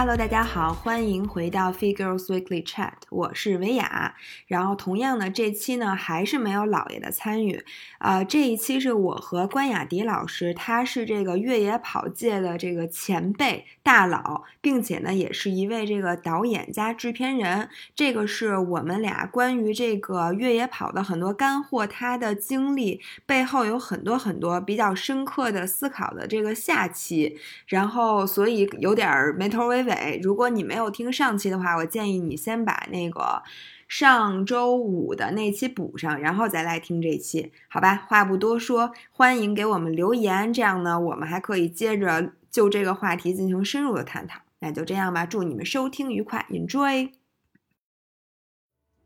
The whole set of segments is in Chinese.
Hello，大家好，欢迎回到 Figures Weekly Chat，我是维雅。然后同样呢，这期呢还是没有姥爷的参与，呃，这一期是我和关雅迪老师，他是这个越野跑界的这个前辈大佬，并且呢也是一位这个导演加制片人。这个是我们俩关于这个越野跑的很多干货，他的经历背后有很多很多比较深刻的思考的这个下期。然后所以有点儿没头没尾。如果你没有听上期的话，我建议你先把那个上周五的那期补上，然后再来听这期，好吧？话不多说，欢迎给我们留言，这样呢，我们还可以接着就这个话题进行深入的探讨。那就这样吧，祝你们收听愉快，enjoy。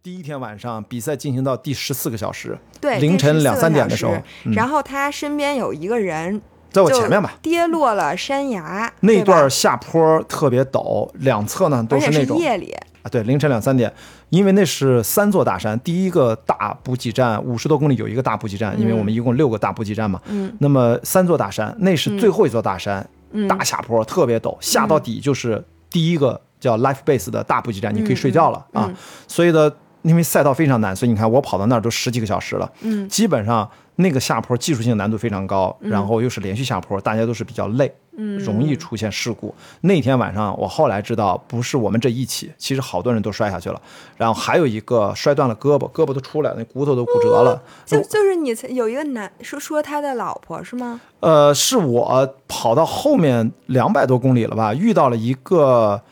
第一天晚上比赛进行到第十四个小时，对，凌晨两三点的时候，然后他身边有一个人。在我前面吧，跌落了山崖。那段下坡特别陡，两侧呢都是那种夜里。啊，对，凌晨两三点，因为那是三座大山，第一个大补给站五十多公里有一个大补给站，因为我们一共六个大补给站嘛，嗯，那么三座大山，那是最后一座大山，大下坡特别陡，下到底就是第一个叫 Life Base 的大补给站，你可以睡觉了啊，所以呢，因为赛道非常难，所以你看我跑到那儿都十几个小时了，嗯，基本上。那个下坡技术性难度非常高，然后又是连续下坡，大家都是比较累，嗯，容易出现事故。那天晚上我后来知道，不是我们这一起，其实好多人都摔下去了，然后还有一个摔断了胳膊，胳膊都出来了，那骨头都骨折了。就就是你有一个男说说他的老婆是吗？呃，是我跑到后面两百多公里了吧，遇到了一个。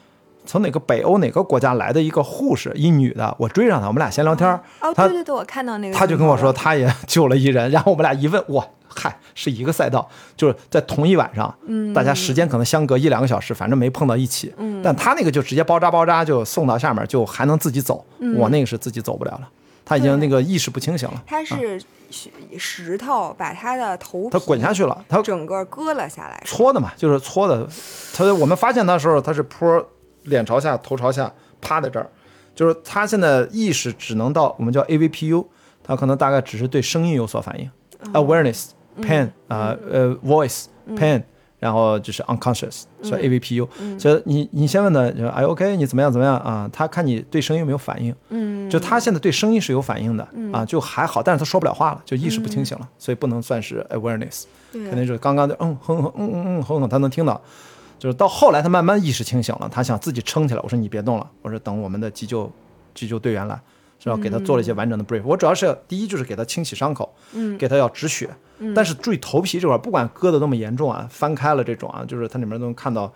从哪个北欧哪个国家来的一个护士，一女的，我追上她，我们俩闲聊天哦，对对对，我看到那个。她就跟我说，她也 救了一人。然后我们俩一问，哇，嗨，是一个赛道，就是在同一晚上，嗯，大家时间可能相隔一两个小时，反正没碰到一起。嗯，但她那个就直接包扎包扎就送到下面，就还能自己走。我那个是自己走不了了，他已经那个意识不清醒了。他是石头把他的头他滚下去了，他整个割了下来。搓的嘛，就是搓的。他我们发现他的时候，他是坡。脸朝下，头朝下，趴在这儿，就是他现在意识只能到我们叫 AVPU，他可能大概只是对声音有所反应，awareness pain 啊呃 voice pain，然后就是 unconscious，所以 AVPU。所以你你先问他，就哎 OK，你怎么样怎么样？啊？他看你对声音有没有反应，嗯，就他现在对声音是有反应的啊，就还好，但是他说不了话了，就意识不清醒了，所以不能算是 awareness，肯定是刚刚就嗯哼哼嗯嗯嗯哼哼，他能听到。就是到后来，他慢慢意识清醒了，他想自己撑起来。我说你别动了，我说等我们的急救急救队员来，是吧？给他做了一些完整的 brief。我主要是第一就是给他清洗伤口，嗯，给他要止血。但是注意头皮这块，不管割的多么严重啊，翻开了这种啊，就是它里面都能看到。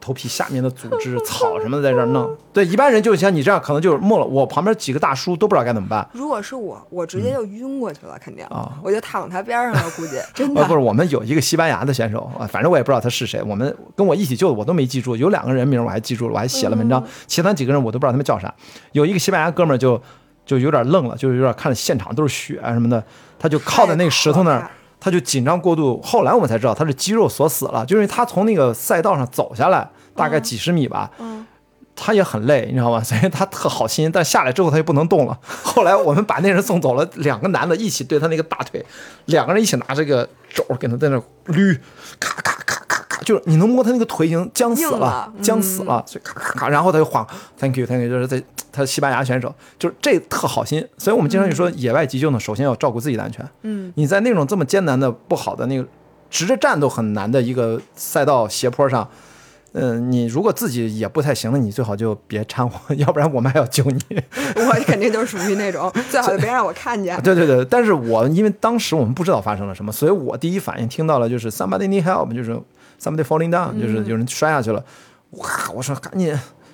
头皮下面的组织、草什么的在这儿弄，对一般人就像你这样，可能就是没了。我旁边几个大叔都不知道该怎么办。如果是我，我直接就晕过去了，肯定啊，我就躺他边上了，估计真的。不是，我们有一个西班牙的选手啊，反正我也不知道他是谁。我们跟我一起救的我都没记住，有两个人名我还记住了，我还写了文章。其他几个人我都不知道他们叫啥。有一个西班牙哥们儿就就有点愣了，就是有点看着现场都是血啊什么的，他就靠在那个石头那儿。他就紧张过度，后来我们才知道他是肌肉锁死了，就是他从那个赛道上走下来，大概几十米吧，他也很累，你知道吗？所以他特好心，但下来之后他就不能动了。后来我们把那人送走了，两个男的一起对他那个大腿，两个人一起拿这个肘给他在那捋，咔咔咔，就是你能摸他那个腿已经僵死了，僵死了，所以咔咔咔，然后他就晃，Thank you，Thank you，就是在。他西班牙选手就是这特好心，所以我们经常就说野外急救呢，首先要照顾自己的安全。嗯，你在那种这么艰难的、不好的那个直着站都很难的一个赛道斜坡上，嗯，你如果自己也不太行了，你最好就别掺和，要不然我们还要救你。我肯定就是属于那种最好就别让我看见。对对对，但是我因为当时我们不知道发生了什么，所以我第一反应听到了就是 somebody need help，就是 somebody falling down，就是有人摔下去了。哇，我说赶紧。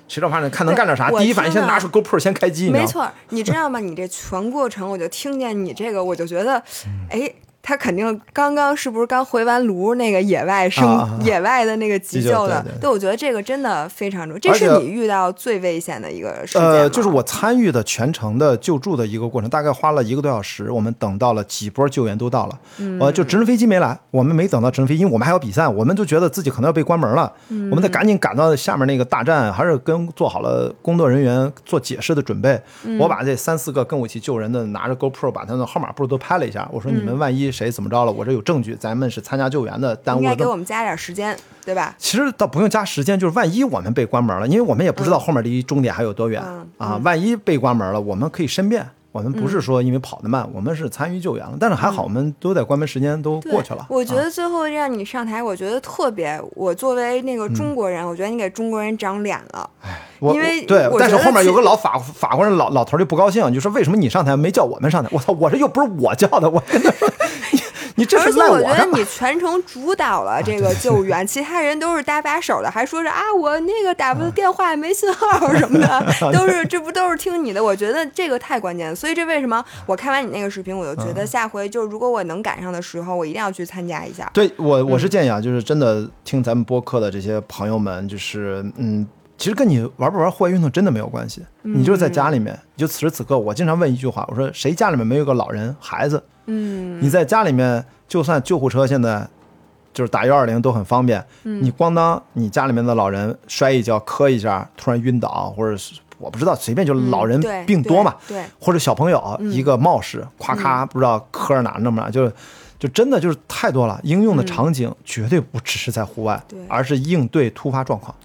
谁知道反正看能干点啥？第一反应先拿出 GoPro 先开机，没错，你知道吗？你这全过程我就听见你这个，我就觉得，哎。他肯定刚刚是不是刚回完炉那个野外生野外的那个急救的？对，我觉得这个真的非常重要。这是你遇到最危险的一个事件呃，就是我参与的全程的救助的一个过程，大概花了一个多小时。我们等到了几波救援都到了，呃，就直升飞机没来，我们没等到直升飞机，因为我们还要比赛，我们就觉得自己可能要被关门了，我们得赶紧赶到下面那个大站，还是跟做好了工作人员做解释的准备。我把这三四个跟我一起救人的拿着 GoPro 把他的号码簿都拍了一下，我说你们万一。谁怎么着了，我这有证据，咱们是参加救援的，耽误应了应。该给我们加点时间，对吧？其实倒不用加时间，就是万一我们被关门了，因为我们也不知道后面离终点还有多远、嗯啊。万一被关门了，我们可以申辩。我们不是说因为跑得慢，嗯我们是参与救援了，但是还好，我们都在关门时间都过去了。我觉啊得最后让你上台，我觉得特别，我作为那个中国人，我觉得你给中国人长脸了。我因为对，但是后面有个老法法国人老老头就不高兴，就说为什么你上台没叫我们上台？我操，我这又不是我叫的，我跟他说，你你这是赖而且我觉得？你全程主导了这个救援，其他人都是搭把手的，还说是啊，我那个打不电话没信号什么的，都是这不都是听你的？我觉得这个太关键了，所以这为什么我看完你那个视频，我就觉嗯得下回就如果我能赶上的时候，我一定要去参加一下。对我我嗯是建议啊，就是真的听咱们播客的这些朋友们，就是嗯，其实跟你玩不玩户外运动真的没有关系，你就是在家里面，你就此时此刻，我经常问一句话，我说谁家里面没有个老人孩子？嗯，你在家里面，就算救护车现在就是打幺二零都很方便，嗯你咣当你家里面的老人摔一跤磕一下，突然晕倒，或者是我不知道，随便就老人病多嘛，对，或者小朋友一个冒失，咵嗯咔不知道磕着哪儿那么哪儿，就就真的就是太多了。应用的场景绝对不只是在户外，对而是应对突发状况。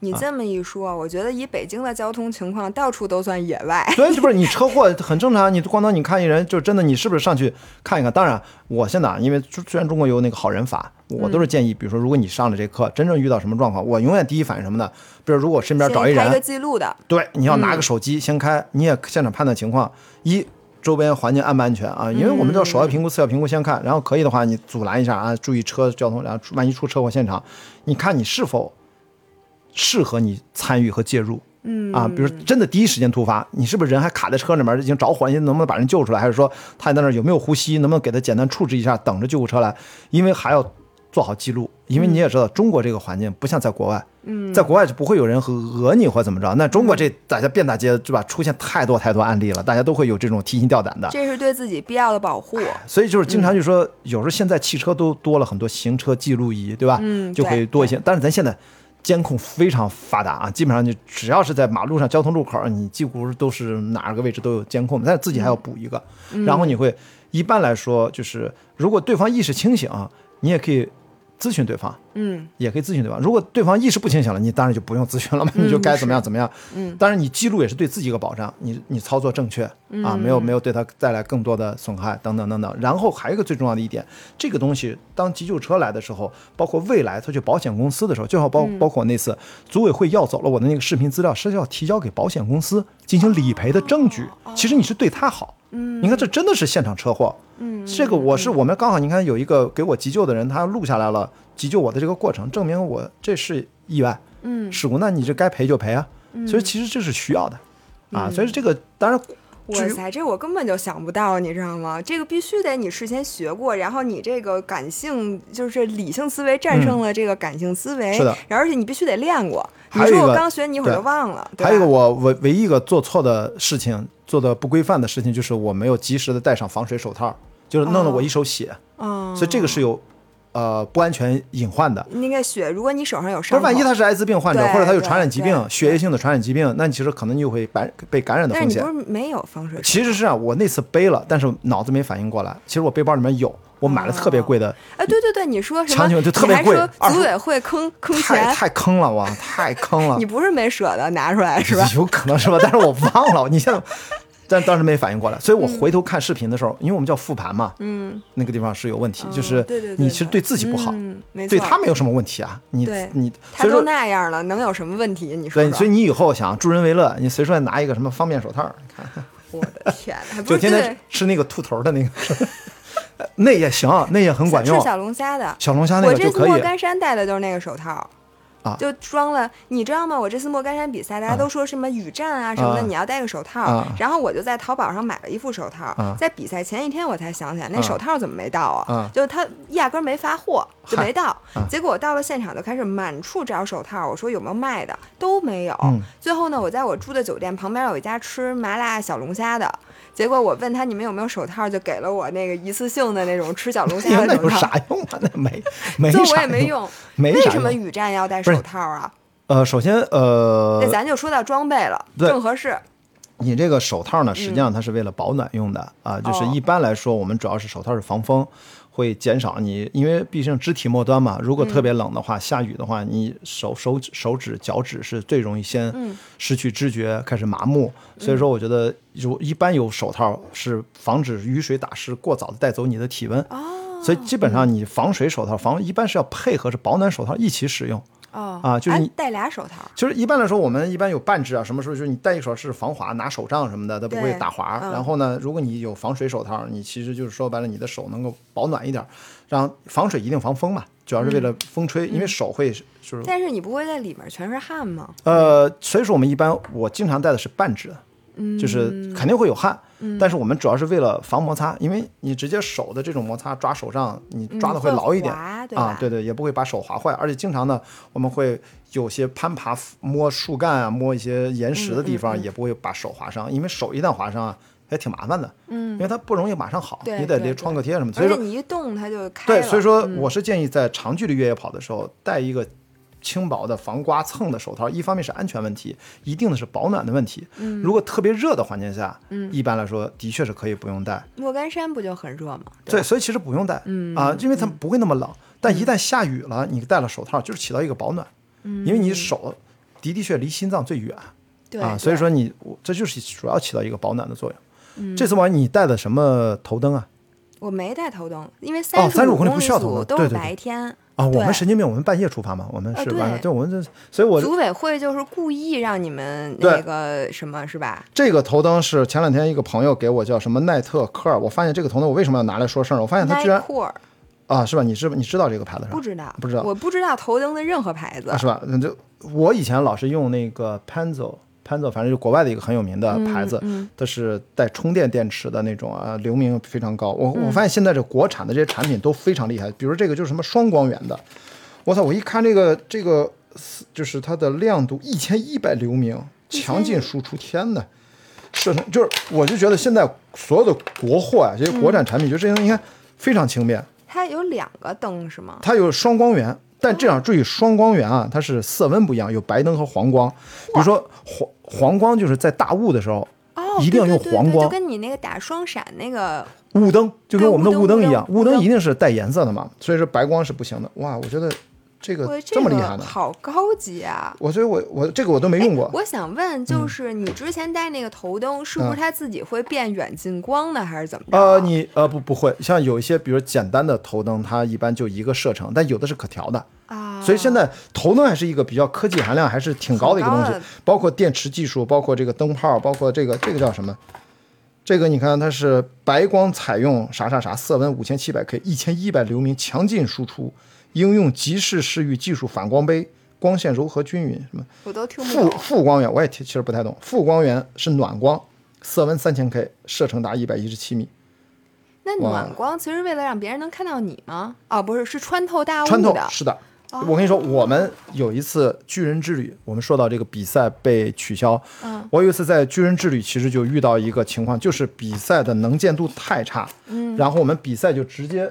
你这么一说，我觉得以北京的交通情况，到处都算野外。对，这不是你车祸很正常，你咣当你看一人，就真的你是不是上去看一看？当然，我现在啊因为虽然中国有那个好人法，我都是建议，比如说如果你上了这课，真正遇到什么状况，我永远第一反应什么呢？比如如果我身边找一个，记录的，对，你要拿个手机先开，你也现场判断情况，一周边环境安不安全啊？因为我们叫首要评估、次要评估先看，然后可以的话你阻拦一下啊，注意车交通，然后万一出车祸现场，你看你是否适合你参与和介入。嗯啊，比如真的第一时间突发，你是不是人还卡在车里面，已经着火了，你能不能把人救出来？还是说他在那儿有没有呼吸，能不能给他简单处置一下，等着救护车来？因为还要做好记录，因为你也知道中国这个环境不像在国外，嗯，在国外就不会有人和讹你或怎么着。那中国这大家遍大街对吧，出现太多太多案例了，大家都会有这种提心吊胆的。这是对自己必要的保护。所以就是经常就说，有时候现在汽车都多了很多行车记录仪，对吧？嗯就会多一些。但是咱现在监控非常发达啊，基本上就只要是在马路上交通路口，你几乎都是哪个位置都有监控，但是自己还要补一个。然后你会一般来说就是，如果对方意识清醒，你也可以咨询对方。嗯也可以咨询对方。如果对方意识不清醒了，你当然就不用咨询了嘛，你就该怎么样怎么样。嗯，当然你记录也是对自己一个保障，你你操作正确啊，没有没有对他带来更多的损害等等等等。然后还有一个最重要的一点，这个东西当急救车来的时候，包括未来他去保险公司的时候，就好包包括那次组委会要走了我的那个视频资料，是要提交给保险公司进行理赔的证据。其实你是对他好。嗯，你看这真的是现场车祸。嗯，这个我是我们刚好你看有一个给我急救的人，他录下来了急救我的这个过程，证明我这是意外。嗯，事故，那你这该赔就赔啊。所以其实这是需要的啊。所以这个当然，哇塞，这我根本就想不到，你知道吗？这个必须得你事先学过，然后你这个感性就是理性思维战胜了这个感性思维，嗯是的然后而且你必须得练过。你说我刚学，你一会儿就忘了。还有一个我唯唯一一个做错的事情，做的不规范的事情，就是我没有及时的戴上防水手套，就是弄得我一手血，嗯，所以这个是有呃不安全隐患的。那个血，如果你手上有伤不，是，万一他是艾滋病患者，或者他有传染疾病血液性的传染疾病，那你其实可能就会感被感染的风险但是你不。是没有防水其实是啊，我那次背了，但是脑子没反应过来。其实我背包里面有，我买了特别贵的，哎，对对对，你说什么？强行就特别贵组委会坑坑钱，太坑了，哇太坑了你。不是没舍得拿出来是吧？有可能是吧，但是我忘了。你现在，但当时没反应过来，所以我回头看视频的时候，因为我们叫复盘嘛，嗯，那个地方是有问题，哦就是你其实对自己不好，对他没有什么问题啊。你对你他都那样了，能有什么问题？你说对，所以你以后想助人为乐，你随便拿一个什么方便手套，你看 我的天，就天天吃那个兔头的那个，那也行，那也很管用吃。小龙虾的。小龙虾那个就可以这次莫干山戴的就是那个手套。啊。就装了，你知道吗？我这次莫干山比赛，大家都说什么雨战啊什么的，啊。你要戴个手套。啊。然后我就在淘宝上买了一副手套，啊。在比赛前一天我才想起来，那啊。手套怎么没到啊？啊。就是他压根儿没发货，就没到。啊结果我到了现场就开始满处找手套，我说有没有卖的，都没有。嗯最后呢，我在我住的酒店旁边有一家吃麻辣小龙虾的。结果我问他你们有没有手套，就给了我那个一次性的那种吃小龙虾 那有的手套。啥用啊？那没没最后我也没用。没啥为什么雨战要戴手套啊？呃，首先呃那，咱就说到装备了，正合适。你这个手套呢，实际上它是为了保暖用的啊，就是哦一般来说，我们主要是手套是防风，会减少你，因为毕竟肢体末端嘛，如果特别冷的话，下雨的话，你手手指手指脚趾是最容易先失去知觉，开始麻木。所以说，我觉得如一般有手套是防止雨水打湿过早的带走你的体温。哦，所以基本上你防水手套防一般是要配合着保暖手套一起使用。哦啊就是你哎戴俩手套，就是一般来说，我们一般有半只啊，什么时候就是你戴一手是防滑，拿手杖什么的，它不会打滑。嗯然后呢，如果你有防水手套，你其实就是说白了，你的手能够保暖一点。然后防水一定防风嘛，主要是为了风吹，因为手会就是但是你不会在里面全是汗吗？呃，所以说我们一般我经常戴的是半指的，就是肯定会有汗，但是我们主要是为了防摩擦，因为你直接手的这种摩擦抓手上，你抓的会牢一点、啊对对，也不会把手划坏，而且经常呢，我们会有些攀爬摸树干啊，摸一些岩石的地嗯方，也不会把手划伤，因为手一旦划伤啊，还挺麻烦的，嗯，因为它不容易马上好，对你得对对创可贴什么的，所以说你一动它就开对，所以说我是建议在长距离越野跑的时候带一个轻薄的防刮蹭的手套，一方面是安全问题，一定的是保暖的问题。嗯如果特别热的环境下，一般来说的确是可以不用戴。莫干山不就很热吗？对，所以其实不用戴，嗯啊，因为它不会那么冷。但一旦下雨了，你戴了手套，就是起到一个保暖，因为你手的的确离心脏最远嗯对啊，所以说你我这就是主要起到一个保暖的作用。这次玩你戴的什么头灯啊？我没戴头灯，因为哦三十五公公里不需要头组都是灯对对对白天。啊，我们神经病，我们半夜出发嘛，我们啊是晚上，对对，我们这，所以我组委会就是故意让你们那个什么是吧？这个头灯是前两天一个朋友给我叫什么奈特科尔，我发现这个头灯我为什么要拿来说事儿呢？我发现它居然啊，是吧？你知你知道这个牌子是吧？不知道，不知道我不知道头灯的任何牌子啊，。是吧？那就我以前老是用那个 Panzo。反正就国外的一个很有名的牌子，它是带充电电池的那种啊，流明非常高。我我发现现在这国产的这些产品都非常厉害，比如这个就是什么双光源的，我操！我一看这个这个就是它的亮度一千一百流明，强劲输出，天呐！射程就是，我就觉得现在所有的国货啊，这些国产产品，就这些东西，你看非常轻便，它有两个灯是吗？它有双光源，但这样注意双光源啊，它是色温不一样，有白灯和黄光。比如说黄黄光就是在大雾的时候，哦，一定要用对对对黄光对就跟你那个打双闪那个雾灯就跟我们的雾灯一样，雾灯一定是带颜色的嘛，所以说白光是不行的。哇，我觉得这个这么厉害呢，好高级啊！我所以我我这个我都没用过。我想问，就是你之前戴那个头灯，是不是嗯它自己会变远近光的，还是怎么着？呃，你呃不不会，像有一些比如简单的头灯，它一般就一个射程，但有的是可调的。啊，所以现在头灯还是一个比较科技含量还是挺高的一个东西包括电池技术，包括这个灯泡，包括这个这个叫什么？这个你看它是白光采用啥啥啥，色温五千七百 K，一千一百流明，强劲输出，应用即时视域技术反光杯，光线柔和均匀，什么我都听不负懂。负光源我也其实不太懂，负光源是暖光，色温三千 K，射程达一百一十七米。那暖光其实为了让别人能看到你吗？哦，不是，是穿透大雾穿透的。是的。我跟你说，我们有一次巨人之旅，我们说到这个比赛被取消。嗯，我有一次在巨人之旅，其实就遇到一个情况，就是比赛的能见度太差。嗯，然后我们比赛就直接，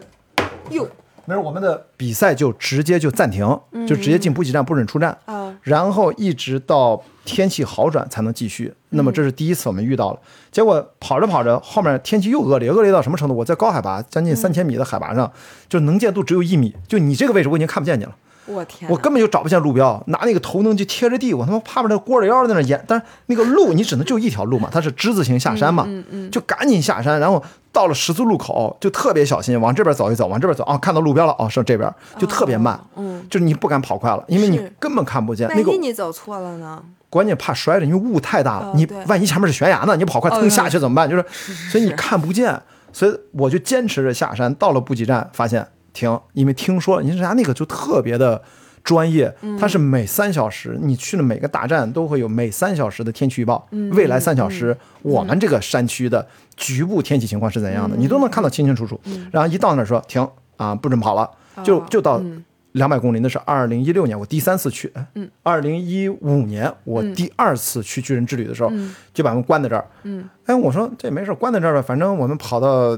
哟，没事我们的比赛就直接就暂停，就直接进补给站不准出站。啊，然后一直到天气好转才能继续。那么这是第一次我们遇到了，结果跑着跑着，后面天气又恶劣，恶劣到什么程度？我在高海拔，将近三千米的海拔上，就能见度只有一米，就你这个位置我已经看不见你了，我天，我根本就找不见路标，拿那个头灯就贴着地，我他妈趴着那锅着腰在那演，但是那个路你只能就一条路嘛，它是之字形下山嘛，就赶紧下山，然后到了十字路口就特别小心，往这边走一走，往这边走，啊，看到路标了，哦，是这边，就特别慢，嗯，就是你不敢跑快了，因为你根本看不见万那个一你走错了呢？关键怕摔着，因为雾太大了，你万一前面是悬崖呢，你跑快哦腾下去怎么办？就是，所以你看不见，所以我就坚持着下山，到了补给站发现停，因为听说人家那个就特别的专业，嗯。它是每三小时，你去了每个大站都会有每三小时的天气预报，嗯未来三小时我们这个山区的局部天气情况是怎嗯样的，你都能看到清清楚楚。然后一到那儿说停啊，不准跑了，就哦就到嗯。两百公里，那是二零一六年我第三次去，嗯，二零一五年我第二次去巨人之旅的时候，就把我们关在这儿，嗯，哎，我说这没事，关在这儿吧，反正我们跑到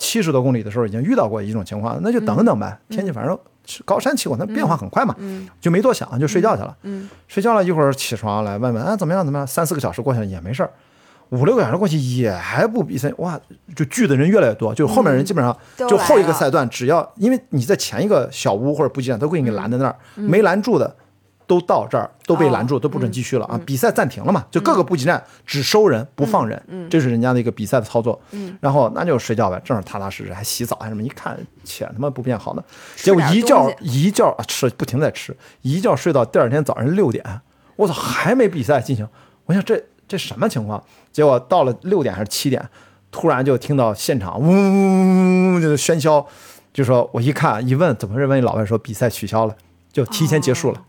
七十多公里的时候已经遇到过一种情况，那就等等呗，天气反正高山气候它变化很快嘛，嗯。就没多想，就睡觉去了，嗯。睡觉了一会儿起床来问问，啊怎么样怎么样，三四个小时过去了也没事儿。五六个小时过去也还不比赛，哇，就聚的人越来越多，就后面人基本上就后一个赛段，只要因为你在前一个小屋或者补给站都会给你拦在那儿，没拦住的都到这儿都被拦住，都不准继续了啊！比赛暂停了嘛，就各个补给站只收人不放人，这是人家的一个比赛的操作。然后那就睡觉呗，正好踏踏实实还洗澡还什么，一看且他妈不变好呢，结果一觉一觉啊吃不停在吃，一觉睡到第二天早上六点，我操还没比赛进行，我想这这什么情况？结果到了六点还是七点，突然就听到现场嗡嗡嗡嗡就是喧嚣，就说我一看一问怎么回事，问老外说比赛取消了，就提前结束了。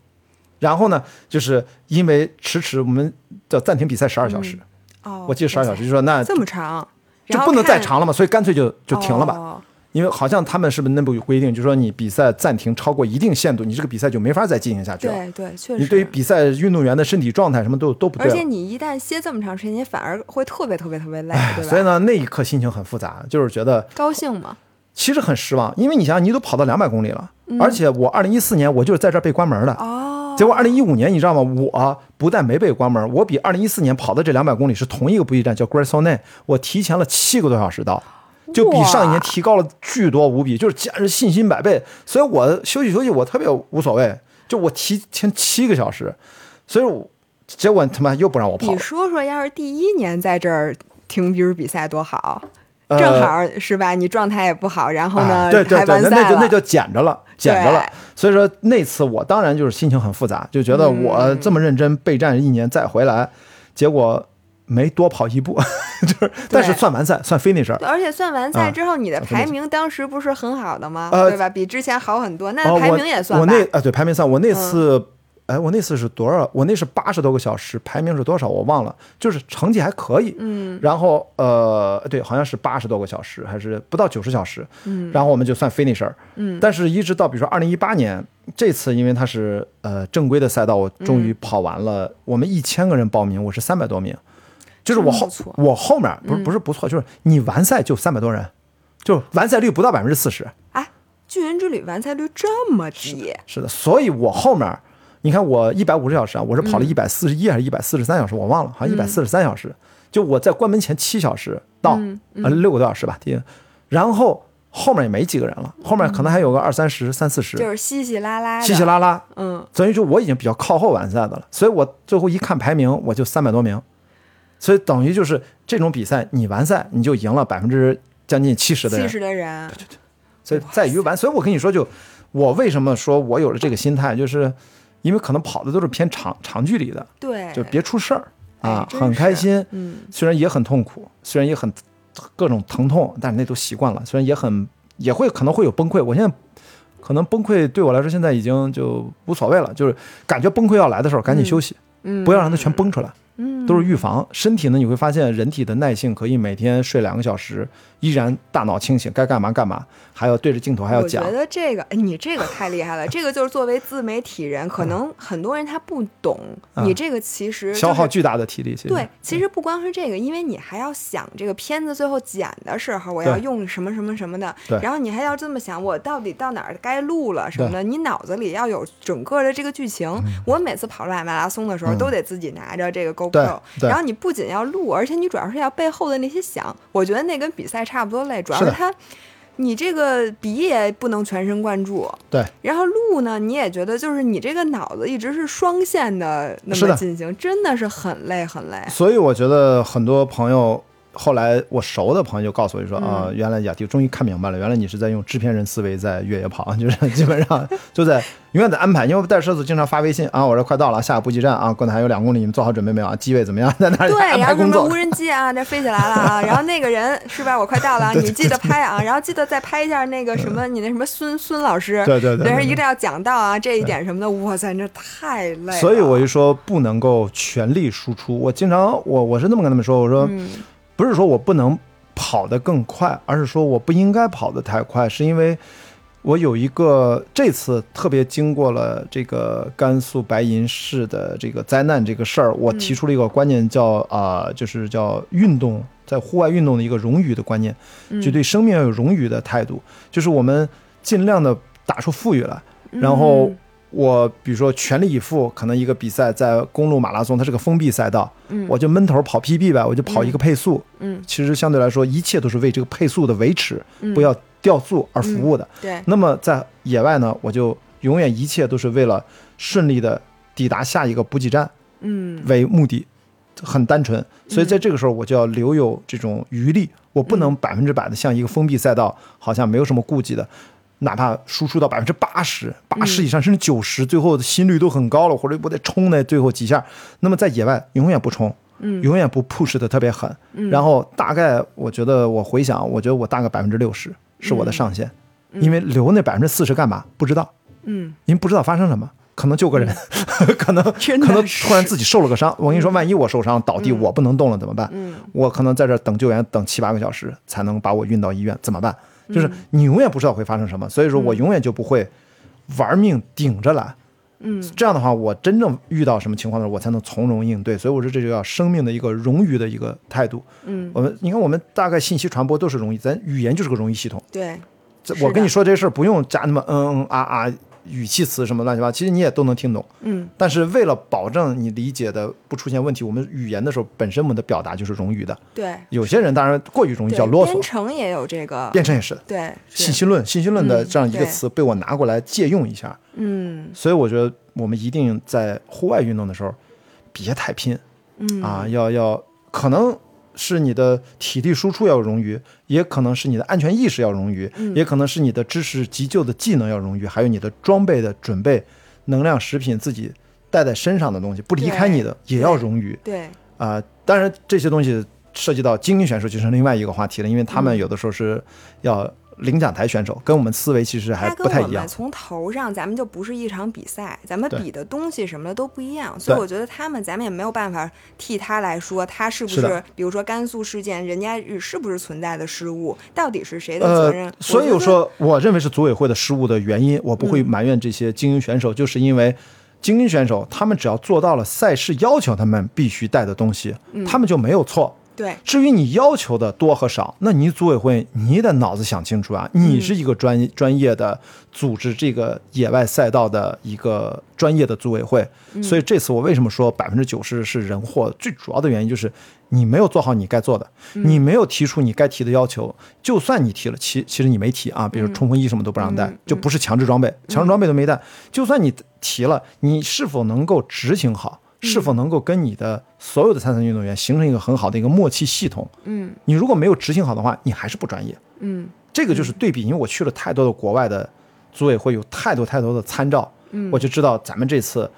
然后呢，就是因为迟迟我们叫暂停比赛十二小时，哦，我记得十二小时，就说那这么长，就不能再长了嘛，所以干脆就就停了吧。哦因为好像他们是不是内部有规定，就是说你比赛暂停超过一定限度，你这个比赛就没法再进行下去了。对对，确实。你对于比赛运动员的身体状态什么都都不对。而且你一旦歇这么长时间，你反而会特别特别特别累，对吧？所以呢，那一刻心情很复杂，就是觉得高兴嘛，其实很失望，因为你想想，你都跑到两百公里了，而且我二零一四年我就是在这儿被关门的，哦，结果二零一五年你知道吗？我不但没被关门，我比二零一四年跑的这两百公里是同一个补给站，叫 g r a s o n e 我提前了七个多小时到。就比上一年提高了巨多无比，就是简直信心百倍。所以我休息休息，我特别无所谓。就我提前七个小时，所以我结果他妈又不让我跑你。说说，要是第一年在这儿听比尔比赛多好，呃正好是吧？你状态也不好，然后呢哎对对对，那就那就捡着了，捡着了。所以说那次我当然就是心情很复杂，就觉得嗯我这么认真备战一年再回来，结果没多跑一步，就是但是算完赛算 finisher。而且算完赛啊之后，你的排名当时不是很好的吗？呃对吧？比之前好很多，那哦，排名也算吧？我那啊对排名算，我那嗯次。哎，我那次是多少？我那是八十多个小时，排名是多少？我忘了，就是成绩还可以。嗯然后呃，对，好像是八十多个小时，还是不到九十小时。嗯然后我们就算 finisher。嗯但是一直到比如说二零一八年这次，因为它是呃正规的赛道，我终于跑完了。我们一千个人报名，我是三百多名，就是我后我后面不是不是不错，就是你完赛就三百多人，就完赛率不到百分之四十。哎，巨人之旅完赛率这么低，是的，所以我后面，你看我一百五十小时啊，我是跑了一百四十一还是一百四十三小时，我忘了，好像一百四十三小时。就我在关门前七小时到，六个多小时吧，第然后后面也没几个人了，后面可能还有个二三十、三四十，就是稀稀拉拉，稀稀拉拉。嗯，等于说我已经比较靠后完赛的了，所以我最后一看排名，我就三百多名，所以等于就是这种比赛，你完赛你就赢了百分之将近七十的人七，十的人，所以在于完，所以我跟你说就，我为什么说我有了这个心态，就是因为可能跑的都是偏长长距离的，对，就别出事儿啊很开心，嗯，虽然也很痛苦，虽然也很各种疼痛，但是那都习惯了，虽然也很也会可能会有崩溃，我现在。可能崩溃对我来说现在已经就无所谓了，就是感觉崩溃要来的时候赶紧休息，嗯，不要让它全崩出来，嗯，都是预防。身体呢，你会发现人体的耐性可以每天睡两个小时，依然大脑清醒，该干嘛干嘛，还要对着镜头还要讲我觉。得这个，哎你这个太厉害了。这个就是作为自媒体人，可能很多人他不懂，嗯你这个其实、就是、消耗巨大的体力，其实对，其实不光是这个，因为你还要想这个片子最后剪的时候，我要用什么什么什么的，然后你还要这么想，我到底到哪儿该录了什么的，你脑子里要有整个的这个剧情。我每次跑马拉松的时候，嗯都得自己拿着这个对 GoPro，对然后你不仅要录，而且你主要是要背后的那些响。我觉得那跟比赛差不多累，主要是它。你这个笔也不能全神贯注，对，然后录呢，你也觉得就是你这个脑子一直是双线的那么进行，真的是很累很累。所以我觉得很多朋友后来我熟的朋友就告诉我就说嗯。啊、原来雅迪终于看明白了，原来你是在用制片人思维在越野跑，就是基本上就在永远在安排。因为我带车子经常发微信啊，我说快到了，下个补给站啊，过来还有两公里，你们做好准备没有？啊？机位怎么样？在那里对，然后什么无。人机啊，这飞起来了啊，然后那个人是吧？我快到了啊，你记得拍啊，然后记得再拍一下那个什么，你那什么孙孙老师，对。对。对。对。等于一定要讲到啊这一点什么的，哇塞，这太累了。所以我就说不能够全力输出。我经常我我是那么跟他们说，我说、嗯不是说我不能跑得更快，而是说我不应该跑得太快，是因为我有一个这次特别经过了这个甘肃白银市的这个灾难这个事儿，我提出了一个观念叫啊、呃就是叫运动在户外运动的一个荣誉的观念，嗯就对生命要有荣誉的态度，就是我们尽量的打出富裕来，然后嗯我比如说全力以赴，可能一个比赛在公路马拉松，它是个封闭赛道，嗯我就闷头跑 PB 呗，我就跑一个配速。嗯其实相对来说，一切都是为这个配速的维持，嗯不要掉速而服务的。对，那么在野外呢，我就永远一切都是为了顺利的抵达下一个补给站嗯为目的，很单纯。所以在这个时候，我就要留有这种余力，我不能百分之百的像一个封闭赛道，好像没有什么顾忌的。哪怕输出到百分之八十、八十以上，甚至九十，最后的心率都很高了，或者我得冲那最后几下。那么在野外永远不冲，嗯永远不 push 的特别狠。然后大概我觉得我回想，我觉得我大概百分之六十是我的上限，因为留那百分之四十干嘛？不知道，嗯因为不知道发生什么，可能救个人，可能可能突然自己受了个伤。我跟你说，万一我受伤倒地，我不能动了怎么办？嗯我可能在这儿等救援等七八个小时才能把我运到医院，怎么办？就是你永远不知道会发生什么，所以说我永远就不会玩命顶着来。嗯这样的话，我真正遇到什么情况的时候，我才能从容应对。所以我说这就叫生命的一个冗余的一个态度。嗯，我们你看，我们大概信息传播都是容易，咱语言就是个容易系统。对，这我跟你说这事儿不用加那么嗯嗯啊啊语气词什么乱七八糟，其实你也都能听懂。嗯。但是为了保证你理解的不出现问题，我们语言的时候本身我们的表达就是冗余的。对，有些人当然过于容易对叫啰嗦，编程也有这个，编程也是。的。对，信息论，信息论的嗯这样一个词被我拿过来借用一下，嗯。所以我觉得我们一定在户外运动的时候别太拼。嗯。啊，要要可能是你的体力输出要冗余，也可能是你的安全意识要冗余，嗯。也可能是你的知识急救的技能要冗余，还有你的装备的准备、能量食品自己带在身上的东西不离开你的也要冗余对，啊、当然这些东西涉及到精英选手就是另外一个话题了，因为他们有的时候是要领奖台选手，跟我们思维其实还它不太一样跟我们。从头上，咱们就不是一场比赛，咱们比的东西什么的都不一样，所以我觉得他们，咱们也没有办法替他来说，他是不是是，比如说甘肃事件，人家是不是存在的失误，到底是谁的责任？呃，所以我说，我认为是组委会的失误的原因，我不会埋怨这些精英选手，就是因为精英选手他们只要做到了赛事要求他们必须带的东西，他们就没有错。对，至于你要求的多和少，那你组委会你得脑子想清楚啊！你是一个专专业的组织这个野外赛道的一个专业的组委会，所以这次我为什么说百分之九十是人祸？最主要的原因就是你没有做好你该做的，你没有提出你该提的要求。就算你提了，其其实你没提啊，比如冲锋衣什么都不让带，就不是强制装备，强制装备都没带。就算你提了，你是否能够执行好？是否能够跟你的所有的参赛运动员形成一个很好的一个默契系统？嗯你如果没有执行好的话，你还是不专业。嗯这个就是对比，因为我去了太多的国外的组委会，有太多太多的参照，嗯我就知道咱们这次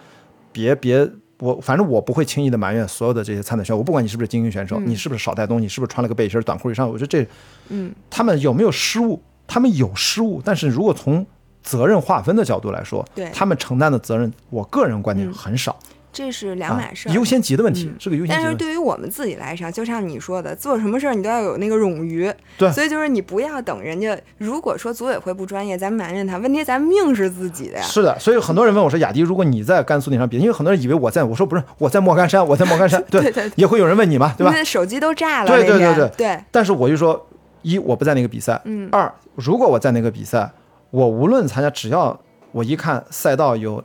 别别我反正我不会轻易的埋怨所有的这些参赛选手，我不管你是不是精英选手，你是不是少带东西，你是不是穿了个背心短裤以上，我觉得这嗯他们有没有失误？他们有失误，但是如果从责任划分的角度来说，对他们承担的责任，我个人观点很少。这是两啊码事儿。优先级的问题、嗯是个优先级但是。对于我们自己来说，就像你说的，做什么事儿你都要有那个冗余。对所以就是你不要等人家，如果说组委会不专业，咱埋怨他，问题咱命是自己的呀。是的，所以很多人问我说：“雅迪，如果你在甘肃那场比赛，因为很多人以为我在，我说不是，我在莫干山，我在莫干山，对，对对也会有人问你嘛，对吧那？手机都炸了，对对对对对但是我就说，一我不在那个比赛，嗯二如果我在那个比赛，我无论参加，只要我一看赛道有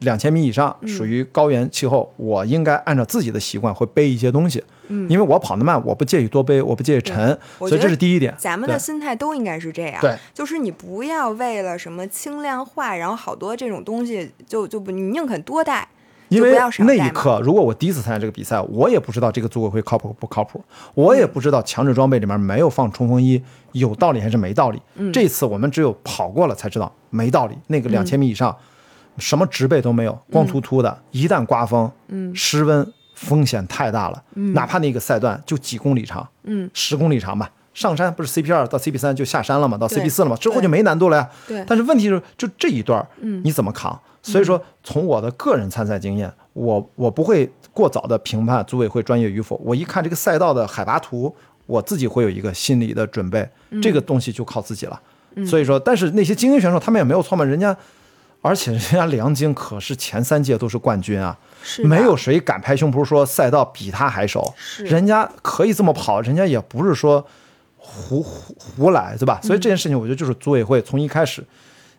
两千米以上，嗯属于高原气候，我应该按照自己的习惯会背一些东西，嗯因为我跑得慢，我不介意多背，我不介意沉，所以这是第一点。咱们的心态都应该是这样，对，就是你不要为了什么轻量化，然后好多这种东西就就不，你宁肯多带，因为。那一刻，如果我第一次参加这个比赛，我也不知道这个组委会靠谱不靠谱，我也不知道强制装备里面没有放冲锋衣有道理还是没道理。嗯这次我们只有跑过了才知道没道理。那个两千米以上，什么植被都没有，光秃秃的，一旦刮风，嗯失温风险太大了。哪怕那个赛段就几公里长，嗯，十公里长吧。上山不是 CP 二到 CP 三就下山了吗？到 CP 四了吗？之后就没难度了呀。对但是问题是，就这一段，嗯你怎么扛？所以说，从我的个人参赛经验，我我不会过早的评判组委会专业与否。我一看这个赛道的海拔图，我自己会有一个心理的准备，嗯这个东西就靠自己了。所以说，但是那些精英选手他们也没有错嘛，人家，而且人家梁晶可是前三届都是冠军啊，是没有谁敢拍胸脯说赛道比他还熟，是。人家可以这么跑，人家也不是说胡胡胡来，对吧？所以这件事情，我觉得就是组委会从一开始，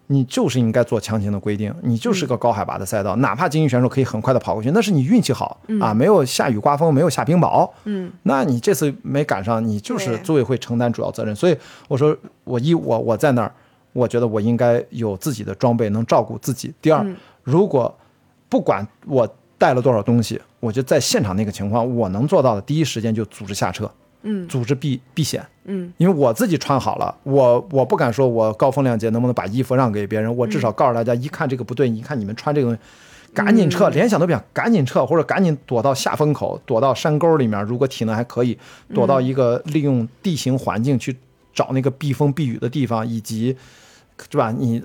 你就是应该做强行的规定，你就是个高海拔的赛道，哪怕精英选手可以很快的跑过去，那是你运气好、啊，没有下雨刮风，没有下冰雹，嗯，那你这次没赶上，你就是组委会承担主要责任。所以我说，我一我我在那儿，我觉得我应该有自己的装备，能照顾自己。第二，嗯。如果不管我带了多少东西，我就在现场那个情况，我能做到的，第一时间就组织下车，嗯。组织避避险。嗯。因为我自己穿好了，我我不敢说我高风亮节能不能把衣服让给别人，我至少告诉大家，一看这个不对，一看你们穿这个东西，赶紧撤，联想都不想，赶紧撤，或者赶紧躲到下风口，躲到山沟里面，如果体能还可以，躲到一个利用地形环境去找那个避风避雨的地方，以及，是吧？你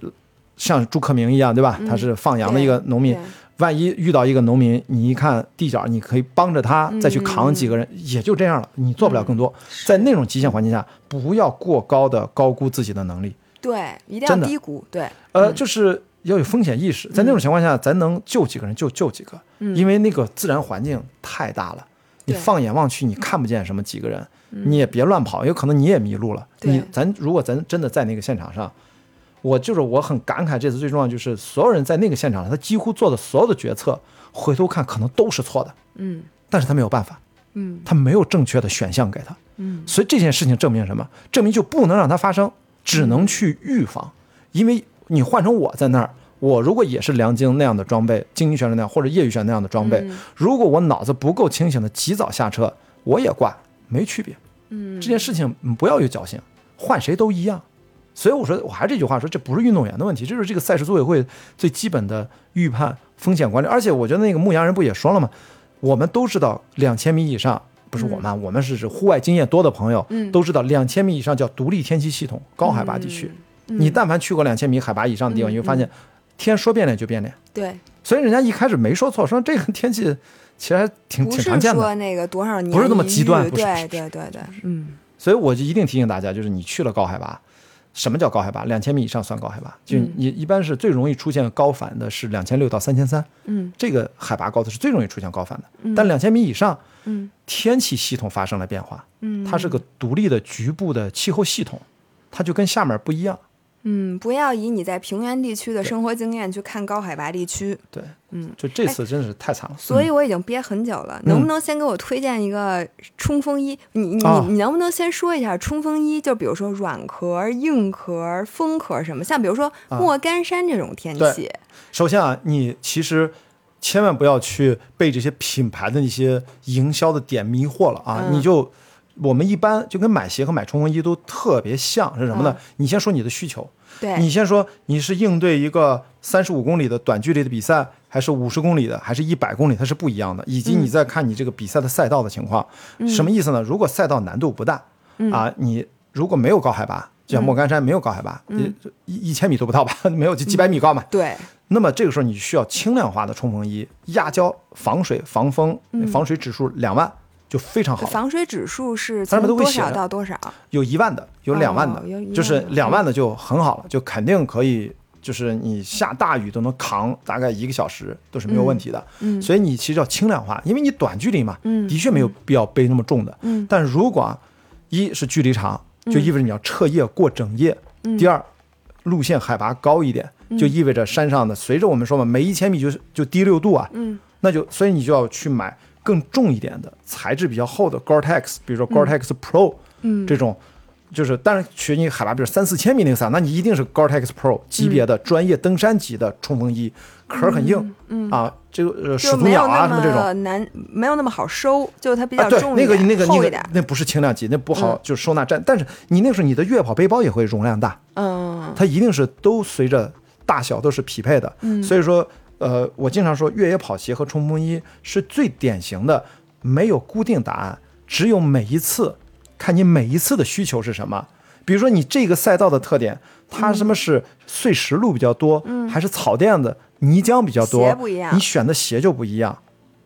像朱克明一样，对吧？他是放羊的一个农民，万一遇到一个农民，你一看地角，你可以帮着他再去扛几个人，也就这样了，你做不了更多。在那种极限环境下，不要过高的高估自己的能力，对，一定要低估，对，呃，就是要有风险意识。在那种情况下，咱能救几个人就救几个，因为那个自然环境太大了，你放眼望去，你看不见什么几个人，你也别乱跑，有可能你也迷路了。你咱如果咱真的在那个现场上。我就是我很感慨，这次最重要就是所有人在那个现场上，他几乎做的所有的决策，回头看可能都是错的，嗯但是他没有办法，嗯他没有正确的选项给他，嗯，所以这件事情证明什么？证明就不能让它发生，只能去预防。因为你换成我在那儿，我如果也是梁晶那样的装备，精英选手那样或者业余选手那样的装备，嗯如果我脑子不够清醒的及早下车，我也挂，没区别。嗯，这件事情嗯不要有侥幸，换谁都一样。所以我说，我还是这句话说，这不是运动员的问题，这是这个赛事组委会最基本的预判风险管理。而且我觉得那个牧羊人不也说了吗？我们都知道两千米以上，不是我们啊，我们是指户外经验多的朋友，嗯都知道两千米以上叫独立天气系统，高海拔地区。嗯你但凡去过两千米海拔以上的地方，嗯你会发现天说变脸就变脸。对，所以人家一开始没说错，说这个天气其实还挺挺常见的。说那个多少年不是那么极端不是对对对对，嗯所以我就一定提醒大家，就是你去了高海拔，什么叫高海拔？两千米以上算高海拔。就嗯你一般是最容易出现高反的是两千六到三千三，嗯这个海拔高的是最容易出现高反的。嗯但两千米以上，嗯天气系统发生了变化，嗯，它是个独立的局部的气候系统，它就跟下面不一样。嗯，不要以你在平原地区的生活经验去看高海拔地区。对，嗯，就这次真是太惨了。所以我已经憋很久了，能不能先给我推荐一个冲锋衣？你你啊你能不能先说一下冲锋衣？就比如说软壳、硬壳、风壳什么，像比如说啊莫干山这种天对气，首先啊，你其实千万不要去被这些品牌的那些营销的点迷惑了啊！嗯你就我们一般就跟买鞋和买冲锋衣都特别像，是什么呢？嗯。你先说你的需求，对，你先说你是应对一个三十五公里的短距离的比赛，还是五十公里的，还是一百公里，它是不一样的。以及你再看你这个比赛的赛道的情况，什么意思呢？如果赛道难度不大、啊，你如果没有高海拔，就像莫干山没有高海拔，一一一千米都不到吧，没有就几百米高嘛，对，那么这个时候你需要轻量化的冲锋衣，压胶、防水、防风，防水指数两万就非常好。防水指数是上面从多都会写着少到多少？有一万的，有两万的，就是两万的就很好了，就肯定可以，就是你下大雨都能扛大概一个小时都是没有问题的。嗯所以你其实要轻量化，因为你短距离嘛，嗯的确没有必要背那么重的。嗯。但如果啊一是距离长，就意味着你要彻夜过整夜；嗯。第二，路线海拔高一点，就意味着山上的随着我们说嘛，每一千米就就低六度啊，嗯。那就所以你就要去买更重一点的、材质比较厚的 Gore-Tex，比如说 Gore-Tex Pro、嗯。这种，就是当然取你海拔比如三四千米那个伞，那你一定是 Gore-Tex Pro 级别的、专业登山级的冲锋衣，壳儿很硬、嗯啊，这个呃始就祖鸟啊什么这种。么难，没有那么好收，就它比较重，一那个，那个那个那不是轻量级，那不好嗯。就是收纳站。但是你那个时候你的越野跑背包也会容量大，嗯。它一定是都随着大小都是匹配的。嗯。所以说，呃，我经常说越野跑鞋和冲锋衣是最典型的，没有固定答案，只有每一次看你每一次的需求是什么。比如说你这个赛道的特点，它什么是碎石路比较多，还是草垫子、泥浆比较多，嗯鞋不一样你选的鞋就不一样，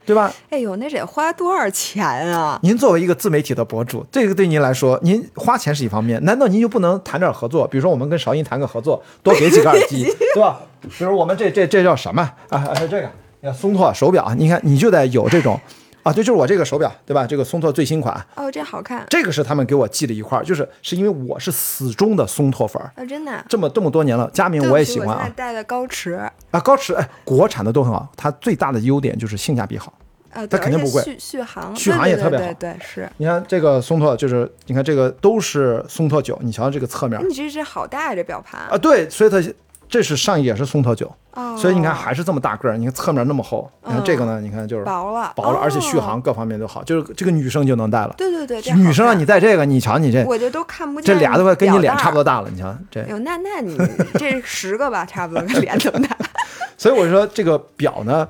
对吧？哎呦，那得花多少钱啊？您作为一个自媒体的博主，这个对您来说，您花钱是一方面，难道您就不能谈点合作？比如说我们跟韶音谈个合作，多给几个耳机，对吧？比如我们这这这叫什么啊？啊，这个，你看松拓手表，你看你就得有这种啊，对，就是我这个手表，对吧？这个松拓最新款，哦，这好看这个是他们给我寄的一块儿，就是是因为我是死忠的松拓粉儿，啊，真的啊。这么这么多年了，佳明我也不起我现在喜欢啊戴的高驰，啊，高驰哎，国产的都很好，它最大的优点就是性价比好。呃，对它肯定不贵续续航，续对对对航也特别好对对，是。你看这个松拓，就是你看这个都是松拓九，你瞧瞧这个侧面哎你这这好大呀，这表盘啊，对，所以它这是上也是松桃九，哦，所以你看还是这么大个儿，你看侧面那么厚，你看这个呢，你看就是薄了，薄了，而且续哦。航各方面都好，就是这个女生就能戴了。对对对，女生让你戴这个，你瞧你这我就都看不见，这俩都快跟你脸差不多大。了，你瞧这有。那那你这十个吧，差不多跟脸这么大。所以我说这个表呢，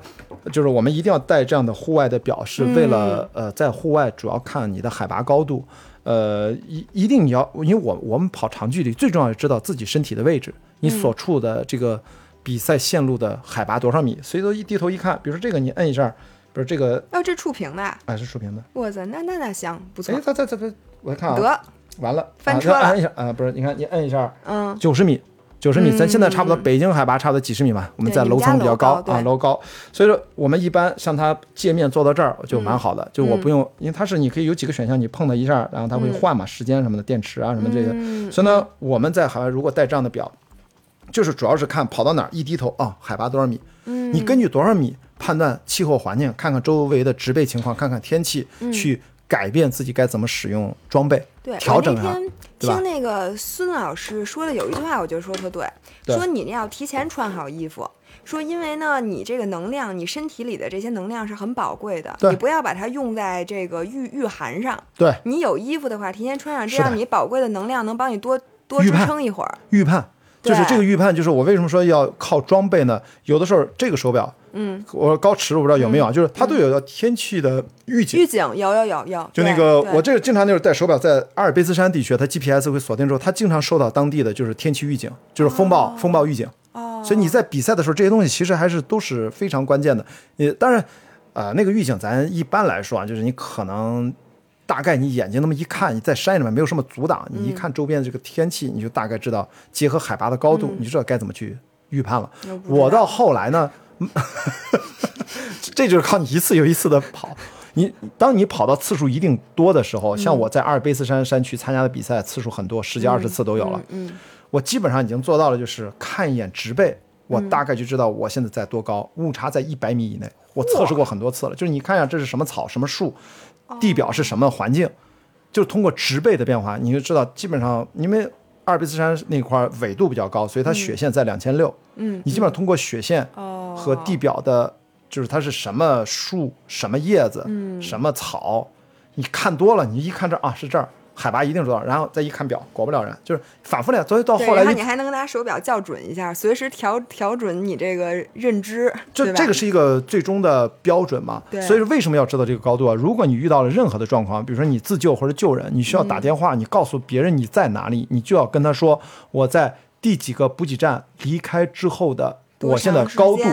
就是我们一定要戴这样的户外的表，是为了、嗯呃，在户外主要看你的海拔高度，呃，一一定你要，因为我我们跑长距离，最重要是知道自己身体的位置，你所处的这个比赛线路的海拔多少米，所以说一低头一看，比如说这个你摁一下，不是这个哦，这触屏的，哎是触屏的，我操，那那那行，不错。哎，，它它它它，我看啊，得，完了，啊翻车了按一下啊，不是，你看你摁一下，嗯，九十米，九十米，咱现在差不多嗯北京海拔差不多几十米吧，我们在楼层比较楼高啊，楼高，所以说我们一般像它界面做到这儿就蛮好嗯的，就我不用，因为它是你可以有几个选项，你碰它一下，然后它会换嘛，时间什么的，电池啊什么这些，嗯所以呢，我们在海外如果带这样的表，就是主要是看跑到哪儿一低头啊，海拔多少米，嗯。你根据多少米判断气候环境，看看周围的植被情况，看看天气，去改变自己该怎么使用装备，嗯对，调整啊我那天听那个孙老师说的有一句话，我觉得说特对，对说你要提前穿好衣服。说，因为呢，你这个能量，你身体里的这些能量是很宝贵的，你不要把它用在这个御御寒上。对，你有衣服的话，提前穿上，这样你宝贵的能量能帮你多多支撑一会儿。预判。就是这个预判，就是我为什么说要靠装备呢？有的时候这个手表，嗯，我说高驰我不知道有没有啊，就是它都有叫天气的预警。预警有有有有，就那个我这个经常就是戴手表，在阿尔卑斯山地区，它 GPS 会锁定之后，它经常收到当地的就是天气预警，就是风暴、风暴预警。哦，所以你在比赛的时候，这些东西其实还是都是非常关键的。你当然，呃，那个预警咱一般来说啊，就是你可能大概你眼睛那么一看，你在山里面没有什么阻挡，你一看周边的这个天气，你就大概知道，结合海拔的高度，你就知道该怎么去预判了。我到后来呢，这就是靠你一次又一次的跑。你当你跑到次数一定多的时候，像我在阿尔卑斯山山区参加的比赛次数很多，十几二十次都有了。嗯，我基本上已经做到了，就是看一眼植被，我大概就知道我现在在多高，误差在一百米以内。我测试过很多次了，就是你看一下这是什么草、什么树，地表是什么环境，就是通过植被的变化，你就知道基本上因为阿尔卑斯山那块儿纬度比较高，所以它雪线在两千六，嗯，你基本上通过雪线哦。和地表的，就是它是什么树、什么叶子、什么草，你看多了，你一看这儿啊是这儿，海拔一定多少，然后再一看表，果不了人，就是反复练，所以到，后来一然后你还能拿手表校准一下，随时调调准你这个认知，就这这个是一个最终的标准嘛？对。所以说为什么要知道这个高度啊？如果你遇到了任何的状况，比如说你自救或者救人，你需要打电话，你告诉别人你在哪里，你就要跟他说我在第几个补给站离开之后的我现在高度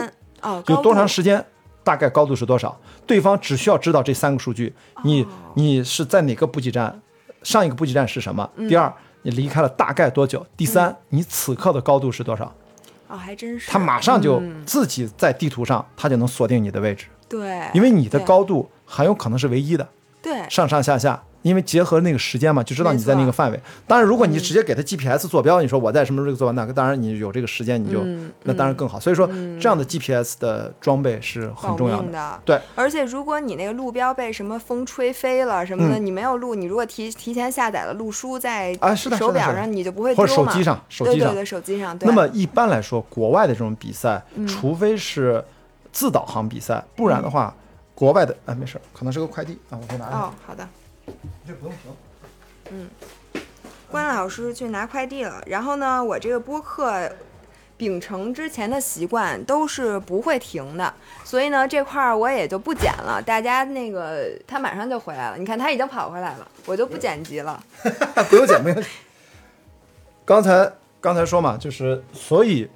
哦，有多长时间，大概高度是多少，对方只需要知道这三个数据，你哦你是在哪个补给站，上一个补给站是什么？嗯第二，你离开了大概多久？第三，你此刻的高度是多少？哦，还真是，他马上就嗯自己在地图上，他就能锁定你的位置。对，因为你的高度很有可能是唯一的，对上上下下，因为结合那个时间嘛，就知道你在那个范围。当然，如果你直接给他 GPS 坐标，你说我在什么这个做完，那个当然你有这个时间，你就嗯那当然更好。所以说，这样的 GPS 的装备是很重要的。的。对，而且如果你那个路标被什么风吹飞了什么的，你没有路，你如果提提前下载了路书在手表上，你就不会或。者手机上，手机上。对对对，手机上。对那么一般来说，国外的这种比赛，嗯除非是自导航比赛，不然的话，国外的哎没事，可能是个快递啊，我先拿一下。哦，好的。这不用停。嗯关老师去拿快递了，然后呢，我这个播客秉承之前的习惯，都是不会停的，所以呢，这块儿我也就不剪了。大家那个他马上就回来了，你看他已经跑回来了，我就不剪辑了。不用剪，不用剪。刚才刚才说嘛，就是所以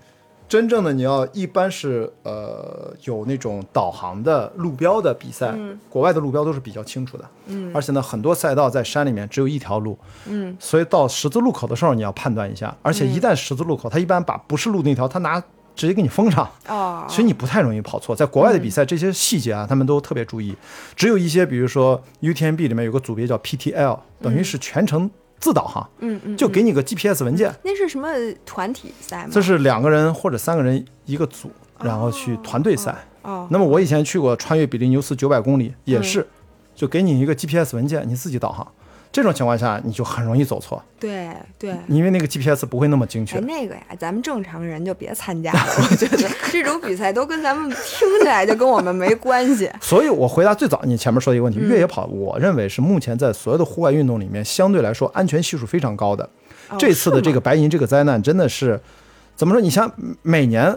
真正的你要一般是呃有那种导航的路标的比赛，嗯。国外的路标都是比较清楚的，嗯。而且呢很多赛道在山里面只有一条路，嗯。所以到十字路口的时候你要判断一下，而且一旦十字路口，他一般把不是路那条，他拿直接给你封上，哦，所以你不太容易跑错。在国外的比赛，这些细节啊，他们都特别注意。只有一些，比如说 UTMB 里面有个组别叫 PTL，等于是全程自导航，嗯嗯，就给你个 GPS 文件。那是什么团体赛吗？这是两个人或者三个人一个组，然后去团队赛。哦，那么我以前去过穿越比利牛斯九百公里，也是，就给你一个 GPS 文件，你自己导航。这种情况下，你就很容易走错，对对。因为那个 GPS 不会那么精确哎，。那个呀，咱们正常人就别参加了。我觉得这种比赛都跟咱们听起来就跟我们没关系。所以我回答最早你前面说的一个问题，嗯越野跑，我认为是目前在所有的户外运动里面相对来说安全系数非常高的。哦这次的这个白银这个灾难真的是，怎么说？你像每年，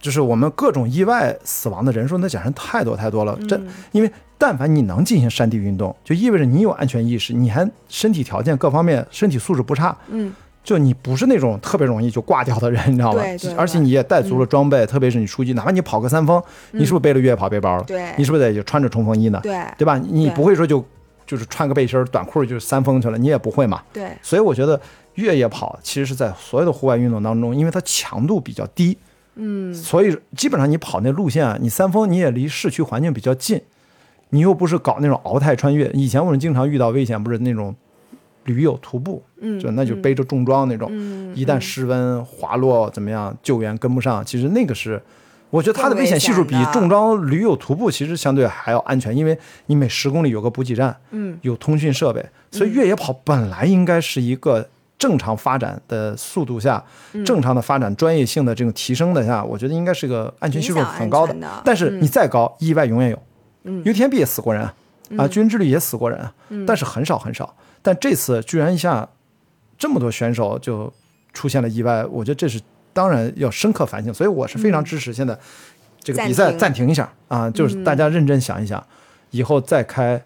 就是我们各种意外死亡的人数，那简直太多太多了。嗯真因为但凡你能进行山地运动，就意味着你有安全意识，你还身体条件各方面身体素质不差，嗯，就你不是那种特别容易就挂掉的人，你知道吗对对？而且你也带足了装备，特别是你出去，哪怕你跑个三峰，你是不是背了越野跑背包了？对你是不是得就穿着冲锋衣呢？对对吧？你不会说就就是穿个背心儿短裤就是三峰去了，你也不会嘛。对，所以我觉得越野跑其实是在所有的户外运动当中，因为它强度比较低，嗯，所以基本上你跑那路线啊，你三峰你也离市区环境比较近，你又不是搞那种鳌太穿越。以前我们经常遇到危险，不是那种驴友徒步，嗯就那就背着重装那种，嗯一旦失温滑落怎么样，救援跟不上，其实那个是。我觉得它的危险系数比重装驴友徒步其实相对还要安全，因为你每十公里有个补给站，嗯有通讯设备，所以越野跑本来应该是一个正常发展的速度下，嗯正常的发展专业性的这种提升的下，我觉得应该是个安全系数很高的。但是你再高，意外永远有。嗯 UTMB 也死过人啊，啊，军人之旅也死过人啊，但是很少很少。但这次居然一下这么多选手就出现了意外，我觉得这是当然要深刻反省。所以我是非常支持现在这个比赛暂停一下啊，就是大家认真想一想，以后再开。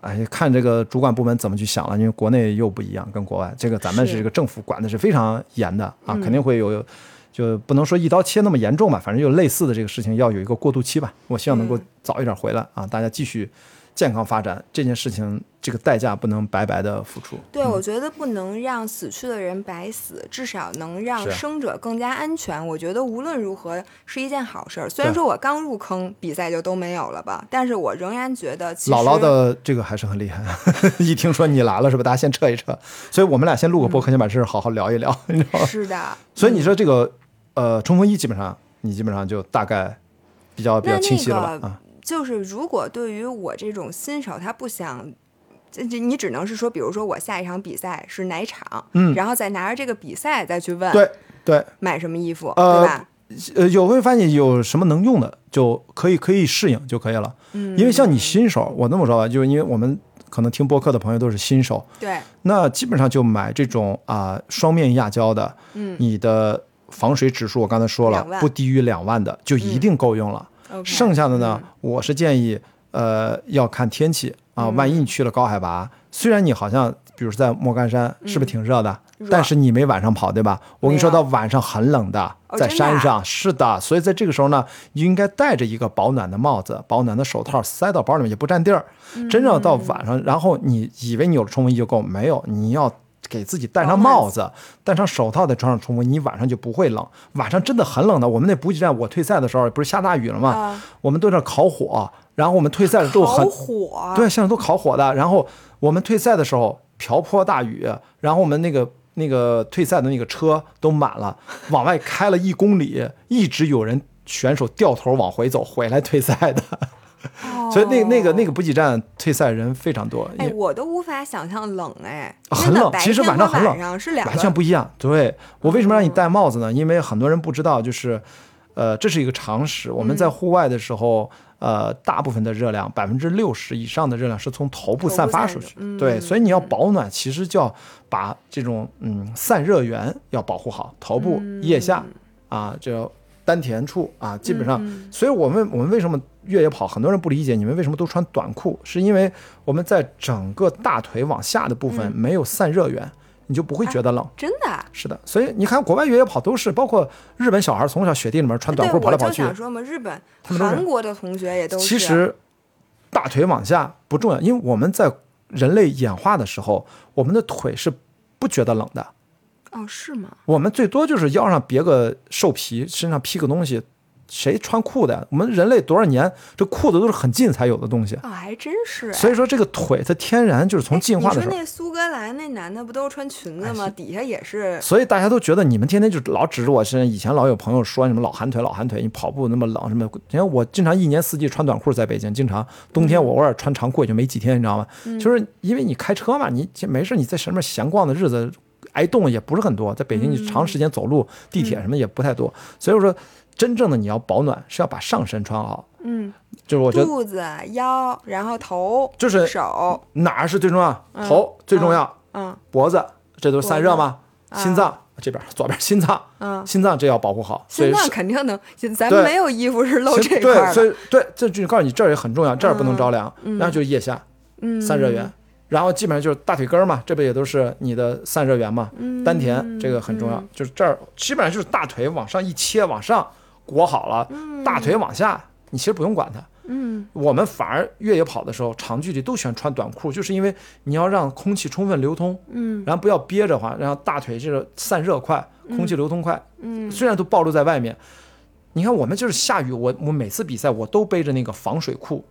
哎，看这个主管部门怎么去想了，因为国内又不一样，跟国外这个咱们是是这个政府管的是非常严的啊，肯定会有，就不能说一刀切那么严重吧，反正就类似的这个事情要有一个过渡期吧。我希望能够早一点回来啊，大家继续健康发展，这件事情这个代价不能白白的付出。对，我觉得不能让死去的人白死，至少能让生者更加安全。我觉得无论如何是一件好事儿。虽然说我刚入坑，比赛就都没有了吧，但是我仍然觉得姥姥的这个还是很厉害，一听说你来了是吧？大家先撤一撤，所以我们俩先录个播客，先把这事儿好好聊一聊，你知道吗？是的。所以你说这个呃冲锋衣基本上你基本上就大概比较比较清晰了吧？那个啊，就是如果对于我这种新手，他不想。这这你只能是说，比如说我下一场比赛是哪场，嗯然后再拿着这个比赛再去问对对，买什么衣服，呃对吧？呃，有会发现有什么能用的就可以可以适应就可以了。嗯，因为像你新手，我那么说吧，就是因为我们可能听播客的朋友都是新手，对，那基本上就买这种啊、双面压胶的，嗯你的防水指数我刚才说了不低于两万的就一定够用了。剩下的呢，我是建议呃要看天气啊，嗯万一你去了高海拔，虽然你好像比如说在莫干山是不是挺热的？嗯但是你没晚上跑，对吧？我跟你说，到晚上很冷的，在山上、是的，所以在这个时候呢，你应该戴着一个保暖的帽子、保暖的手套，塞到包里面也不占地儿。嗯真正到晚上，然后你以为你有了冲锋衣就够，没有，你要给自己戴上帽子，戴上手套，再穿上冲锋衣，你晚上就不会冷。晚上真的很冷的。我们那补给站，我退赛的时候不是下大雨了吗？啊我们都在那烤火，然后我们退赛的时候很烤火，对，现在都烤火的。然后我们退赛的时候瓢泼大雨，然后我们那个那个退赛的那个车都满了，往外开了一公里，一直有人选手掉头往回走，回来退赛的。所以那那个那个补给站退赛人非常多，哎，我都无法想象冷哎，啊很冷。其实晚上很冷，完全不一样。对我为什么让你戴帽子呢？因为很多人不知道，就是呃，这是一个常识。我们嗯在户外的时候，呃，大部分的热量，百分之六十以上的热量是从头部散发出去。嗯对，所以你要保暖，其实就要把这种嗯散热源要保护好，头部、嗯腋下啊，这丹田处啊，基本上。嗯所以我们我们为什么越野跑，很多人不理解你们为什么都穿短裤，是因为我们在整个大腿往下的部分嗯没有散热源，你就不会觉得冷。真的啊。是的，所以你看国外越野跑都是，包括日本小孩从小雪地里面穿短，裤跑来跑去我说嘛，日本、韩国的同学也都其实大腿往下不重要，因为我们在人类演化的时候，我们的腿是不觉得冷的。哦，是吗？我们最多就是腰上别个兽皮，身上披个东西。谁穿裤子呀？我们人类多少年，这裤子都是很近才有的东西。哦，还真是。所以说，这个腿它天然就是从进化的时候。你说那苏格兰那男的不都是穿裙子吗？底下也是。所以大家都觉得你们天天就老指着我身上。以前老有朋友说什么老寒腿，老寒腿，你跑步那么冷什么？你看我经常一年四季穿短裤，在北京，经常冬天我偶尔穿长裤也就没几天，你知道吗？就是因为你开车嘛，你没事你在什么闲逛的日子挨冻也不是很多。在北京你长时间走路，地铁什么也不太多。所以我说。真正的你要保暖，是要把上身穿好。嗯，就是我觉得肚子、腰，然后头，就是手哪儿是最重要？头最重要。嗯，脖子，这都是散热吗？心脏这边左边心脏，嗯，心脏这要保护好。心脏肯定能，咱们没有衣服是露这块的。对，所以对，这就告诉你这儿也很重要，这儿不能着凉。然后就是腋下，嗯，散热源。然后基本上就是大腿根儿嘛，这不也都是你的散热源嘛？丹田这个很重要，就是这儿基本上就是大腿往上一切往上。裹好了，大腿往下，你其实不用管它。嗯，我们反而越野跑的时候，长距离都喜欢穿短裤，就是因为你要让空气充分流通。嗯，然后不要憋着话，让大腿这个散热快，空气流通快。嗯，虽然都暴露在外面，你看我们就是下雨，我我每次比赛我都背着那个防水裤，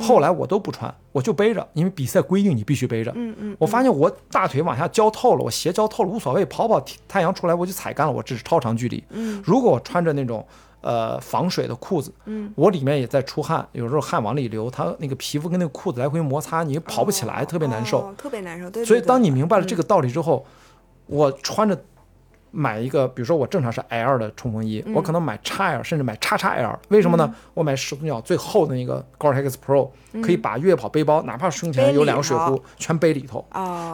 后来我都不穿，我就背着，因为比赛规定你必须背着。嗯嗯，我发现我大腿往下浇透了，我鞋浇透了无所谓，跑跑太阳出来我就踩干了，我这是超长距离。嗯，如果我穿着那种。呃，防水的裤子，嗯，我里面也在出汗，有时候汗往里流，它那个皮肤跟那个裤子来回摩擦，你跑不起来，特别难受，特别难受。对。所以当你明白了这个道理之后，我穿着买一个，比如说我正常是 L 的冲锋衣，我可能买 XL，甚至买 XXL，为什么呢？我买始祖鸟最厚的那个 Gore-Tex Pro，可以把越野跑背包，哪怕胸前有两个水壶，全背里头。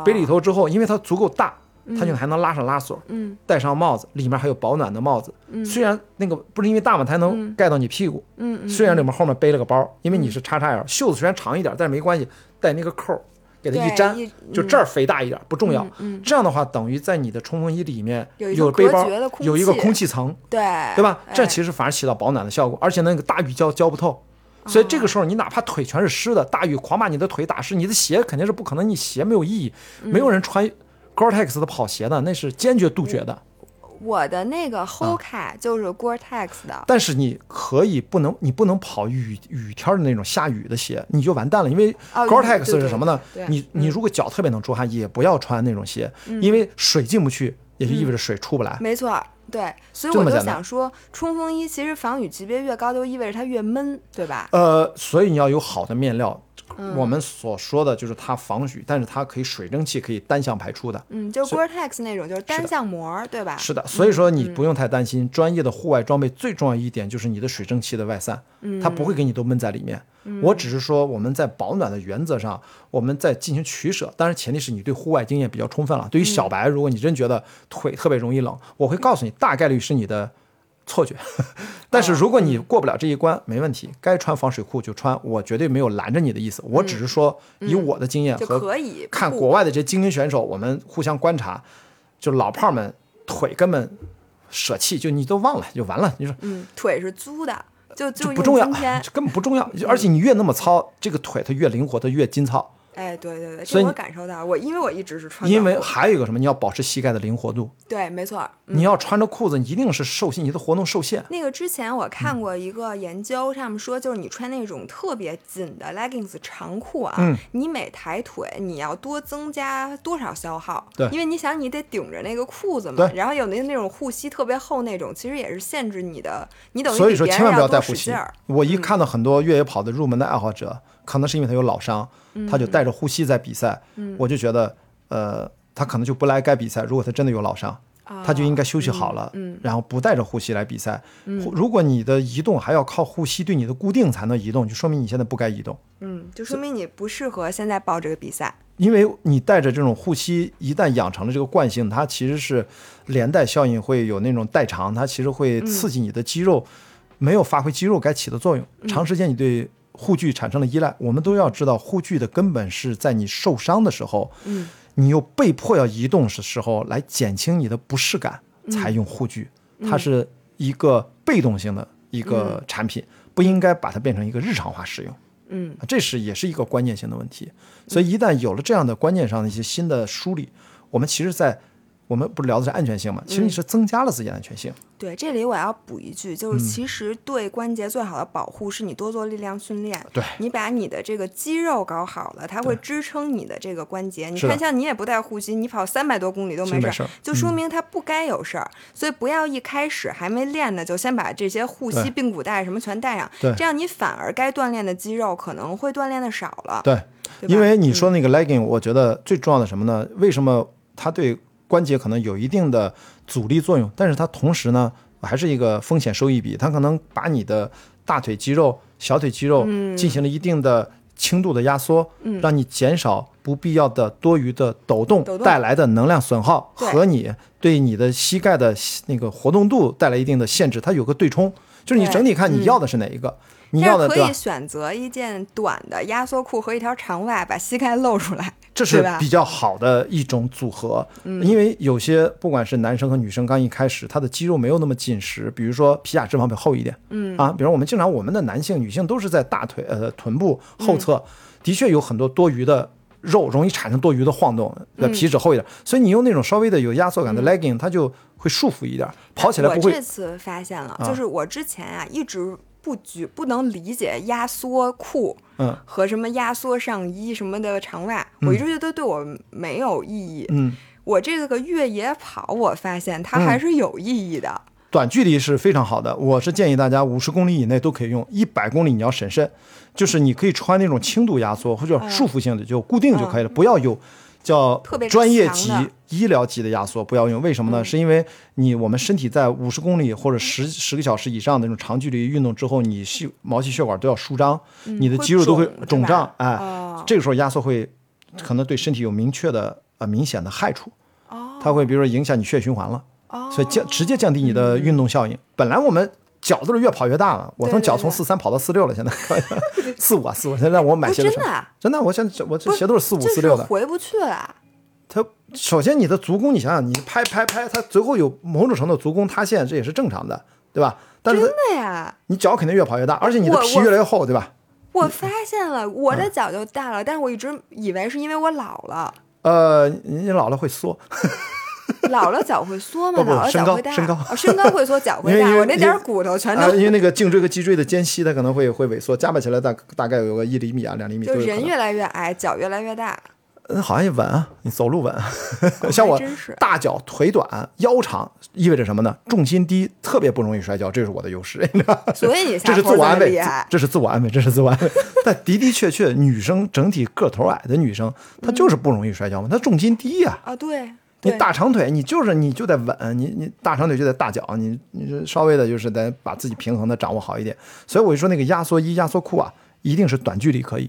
背里头之后，因为它足够大。它就还能拉上拉锁，嗯，戴上帽子，里面还有保暖的帽子，嗯，虽然那个不是因为大嘛，它能盖到你屁股，嗯虽然里面后面背了个包，因为你是 XXL，袖子虽然长一点，但是没关系，带那个扣给它一粘，就这儿肥大一点不重要，嗯，这样的话等于在你的冲锋衣里面有背包，有一个空气层，对，对吧？这其实反而起到保暖的效果，而且那个大雨浇浇不透，所以这个时候你哪怕腿全是湿的，大雨狂把你的腿打湿，你的鞋肯定是不可能，你鞋没有意义，没有人穿。Gore-Tex 的跑鞋的那是坚决杜绝的。我的那个 Hoka 就是 Gore-Tex 的。但是你可以不能，你不能跑雨雨天的那种下雨的鞋，你就完蛋了。因为 Gore-Tex 是什么呢？你你如果脚特别能出汗，也不要穿那种鞋，因为水进不去，也就意味着水出不来。没错，对。所以我就想说，冲锋衣其实防雨级别越高，就意味着它越闷，对吧？呃，所以你要有好的面料。我们所说的就是它防雨，但是它可以水蒸气可以单向排出的。嗯，就是 Gore-Tex 那种，就是单向膜，对吧？是的，所以说你不用太担心。专业的户外装备最重要一点就是你的水蒸气的外散，它不会给你都闷在里面。我只是说我们在保暖的原则上，我们在进行取舍，当然前提是你对户外经验比较充分了。对于小白，如果你真觉得腿特别容易冷，我会告诉你，大概率是你的。错觉，但是如果你过不了这一关，没问题，该穿防水裤就穿，我绝对没有拦着你的意思，我只是说以我的经验和看国外的这些精英选手，我们互相观察，就老炮们腿根本舍弃，就你都忘了就完了。你说，嗯，腿是租的，就就不重要，根本不重要，而且你越那么糙，这个腿它越灵活，它越筋糙。哎，对对对，所以我感受到，我因为我一直是穿，因为还有一个什么，你要保持膝盖的灵活度。对，没错，你要穿着裤子，一定是受限，你的活动受限。那个之前我看过一个研究，上面说，就是你穿那种特别紧的 leggings 长裤啊，你每抬腿你要多增加多少消耗？对，因为你想，你得顶着那个裤子嘛，然后有那那种护膝特别厚那种，其实也是限制你的，你等于所以说千万不要带护膝。我一看到很多越野跑的入门的爱好者。可能是因为他有老伤，他就带着护膝在比赛。我就觉得，呃，他可能就不来该比赛。如果他真的有老伤，他就应该休息好了，然后不带着护膝来比赛。如果你的移动还要靠护膝对你的固定才能移动，就说明你现在不该移动。嗯，就说明你不适合现在报这个比赛。因为你带着这种护膝，一旦养成了这个惯性，它其实是连带效应会有那种代偿，它其实会刺激你的肌肉没有发挥肌肉该起的作用。长时间你对。护具产生了依赖，我们都要知道，护具的根本是在你受伤的时候，嗯，你又被迫要移动的时候来减轻你的不适感，才用护具。它是一个被动性的一个产品，不应该把它变成一个日常化使用。嗯，这是也是一个关键性的问题。所以一旦有了这样的观念上的一些新的梳理，我们其实在我们不是聊的是安全性嘛？其实你是增加了自己的安全性。对，这里我要补一句，嗯就是其实对关节最好的保护是你多做力量训练。对你把你的这个肌肉搞好了，它会支撑你的这个关节。你看，像你也不带护膝，你跑三百多公里都没事儿，是没事就说明它不该有事儿。所以不要一开始还没练呢，就先把这些护膝、髌骨带什么全带上，对这样你反而该锻炼的肌肉可能会锻炼的少了。对，对因为你说那个 legging，我觉得最重要的什么呢？为什么它对关节可能有一定的阻力作用，但是它同时呢，还是一个风险收益比，它可能把你的大腿肌肉、小腿肌肉嗯。进行了一定的轻度的压缩，嗯。让你减少不必要的多余的抖动带来的能量损耗和你对你的膝盖的那个活动度带来一定的限制，它有个对冲，就是你整体看你嗯。要的是哪一个，你要的可以？选择一件短的压缩裤和一条长袜，把膝盖露出来。这是比较好的一种组合，因为有些不管是男生和女生，刚一开始他的肌肉没有那么紧实，比如说皮下脂肪比较厚一点，嗯啊，比如我们经常我们的男性、女性都是在大腿、呃臀部后侧，的确有很多多余的肉，容易产生多余的晃动，呃皮脂厚一点，所以你用那种稍微的有压缩感的 legging，它就会束缚一点，跑起来不我会这次发现了，啊就是我之前啊一直不举不能理解压缩裤嗯和什么压缩上衣什么的长袜，我一直觉得对我没有意义。嗯。我这个越野跑，我发现它还是有意义的。短距离是非常好的，我是建议大家五十公里以内都可以用，一百公里你要审慎，就是你可以穿那种轻度压缩或者束缚性的，就固定就可以了，不要有嗯特别专业级、医疗级的压缩，不要用。为什么呢？嗯是因为你我们身体在五十公里或者十十个小时以上的那种长距离运动之后，你细毛细血管都要舒张，你的肌肉都会肿胀，哎，哦这个时候压缩会可能对身体有明确的呃明显的害处，哦它会比如说影响你血液循环了。哦，所以降直接降低你的运动效应。本来我们脚都是越跑越大了，我从脚从四三跑到四六了，现在 四五啊四五，现在我买鞋真的啊真的，我现在我这鞋都是四五四六的。回不去了。它首先你的足弓，你想想，你拍拍拍，它最后有某种程度足弓塌陷，这也是正常的，对吧？但是真的呀，你脚肯定越跑越大，而且你的皮越来越厚，对吧？我发现了，我嗯的脚就大了，但是我一直以为是因为我老了。呃，你老了会缩，老了脚会缩吗？不不老了身脚会大，高身高哦身高会缩，脚会大。我那点儿骨头全啊，都因为那个颈椎和脊椎的间隙，它可能会会萎缩，加把起来大大概有个一厘米啊，两厘米。就人越来越矮，脚越来越大。嗯，好像也稳啊，你走路稳。像我大脚腿短腰长，意味着什么呢？重心低，特别不容易摔跤，这是我的优势。你知道所以你这是自我安慰，这是自我安慰，这是自我安慰。但的的确确，女生整体个头矮的女生，她就是不容易摔跤嘛，她重心低呀、啊！对，你大长腿，你就是你就得稳，你你大长腿就得大脚，你你这稍微的就是得把自己平衡的掌握好一点。所以我就说那个压缩衣、压缩裤啊，一定是短距离可以。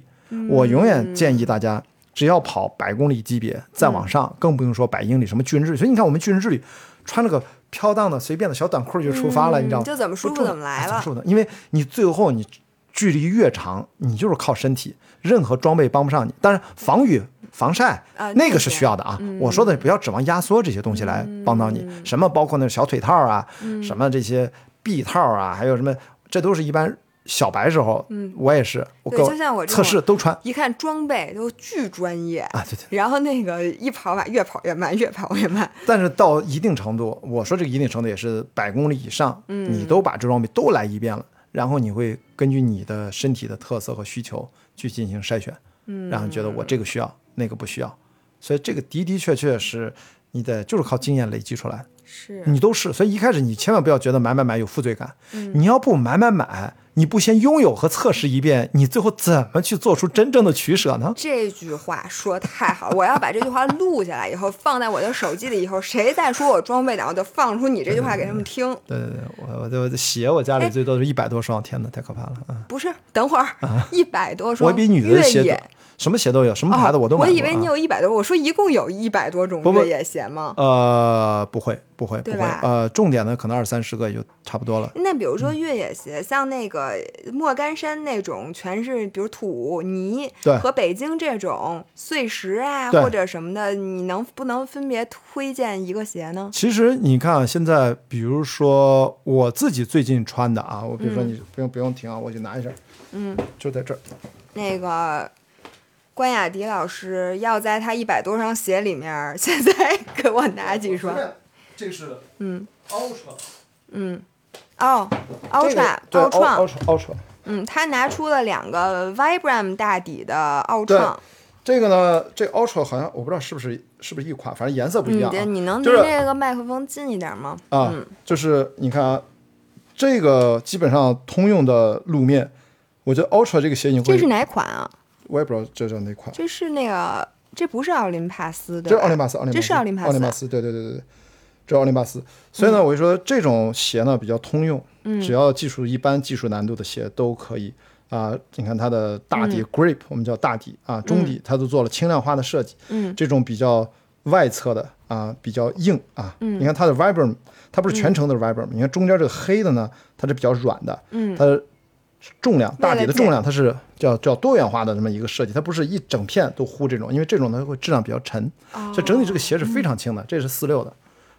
我永远建议大家，只要跑百公里级别，再往上，更不用说百英里什么巨人之旅。所以你看我们巨人之旅，穿了个飘荡的随便的小短裤就出发了，你知道吗？就怎么舒服怎么来了哎怎么舒服的，因为你最后你距离越长，你就是靠身体，任何装备帮不上你。但是，防雨、防晒、啊那个是需要的啊。我说的不要指望压缩这些东西来帮到你，什么包括那个小腿套啊，什么这些臂套啊，还有什么，这都是一般小白时候，我也是，我就像我测试都穿一看装备都巨专业啊，对对。然后那个一跑吧，越跑越慢，越跑越慢。但是到一定程度，我说这个一定程度也是百公里以上，你都把这装备都来一遍了，然后你会根据你的身体的特色和需求去进行筛选，嗯，然后觉得我这个需要，那个不需要，所以这个的的确确是你得就是靠经验累积出来的，是。你都是，所以一开始你千万不要觉得买买买有负罪感，你要不买买买，你不先拥有和测试一遍，你最后怎么去做出真正的取舍呢？这句话说太好了，我要把这句话录下来以后放在我的手机里，以后谁再说我装备党，我就放出你这句话给他们听。对对对，我我我的鞋我家里哎最多是一百多双，天哪，太可怕了。啊！不是，等会儿 一百多双，我比女的越鞋什么鞋都有，什么牌子哦我都买我以为你有一百多，我说一共有一百多种越野鞋吗？呃，不会不会不会，呃，重点的可能二三十个也就差不多了。那比如说越野鞋，像那个莫干山那种，全是比如土泥，对。和北京这种碎石啊或者什么的，你能不能分别推荐一个鞋呢？其实你看啊，现在比如说我自己最近穿的啊，我比如说你不用不用停啊，我去拿一下，嗯，就在这儿，那个关雅迪老师要在他一百多双鞋里面，现在给我拿几双？这是嗯 Ultra，嗯，哦这个，Ultra 对奥创，Ultra Ultra。嗯，他拿出了两个 Vibram 大底的奥对创，这个呢，这 Ultra 好像我不知道是不是是不是一款，反正颜色不一嗯，样、对，啊。你能离就是这个麦克风近一点吗？啊，就是你看啊，这个基本上通用的路面，我觉得 Ultra 这个鞋你会，这是哪款啊？我也不知道这叫哪款，这是那个，这不是奥林帕斯的，这是奥林巴斯，奥林巴斯，这是奥林帕斯奥林巴斯，对对对对对，这是奥林巴斯。所以呢，我就说这种鞋呢比较通用，嗯只要技术一般技术难度的鞋都可以。啊，你看它的大嗯底 grip，、我们叫大底啊，中底它都做了轻量化的设计。嗯，这种比较外侧的啊，比较硬啊。嗯你看它的 Vibram，它不是全程的 Vibram，、你看中间这个黑的呢，它是比较软的。嗯它的重量大底的重量，它是叫叫多元化的这么一个设计，它不是一整片都糊这种，因为这种呢会质量比较沉。哦所以整体这个鞋是非常轻的，这是四六的，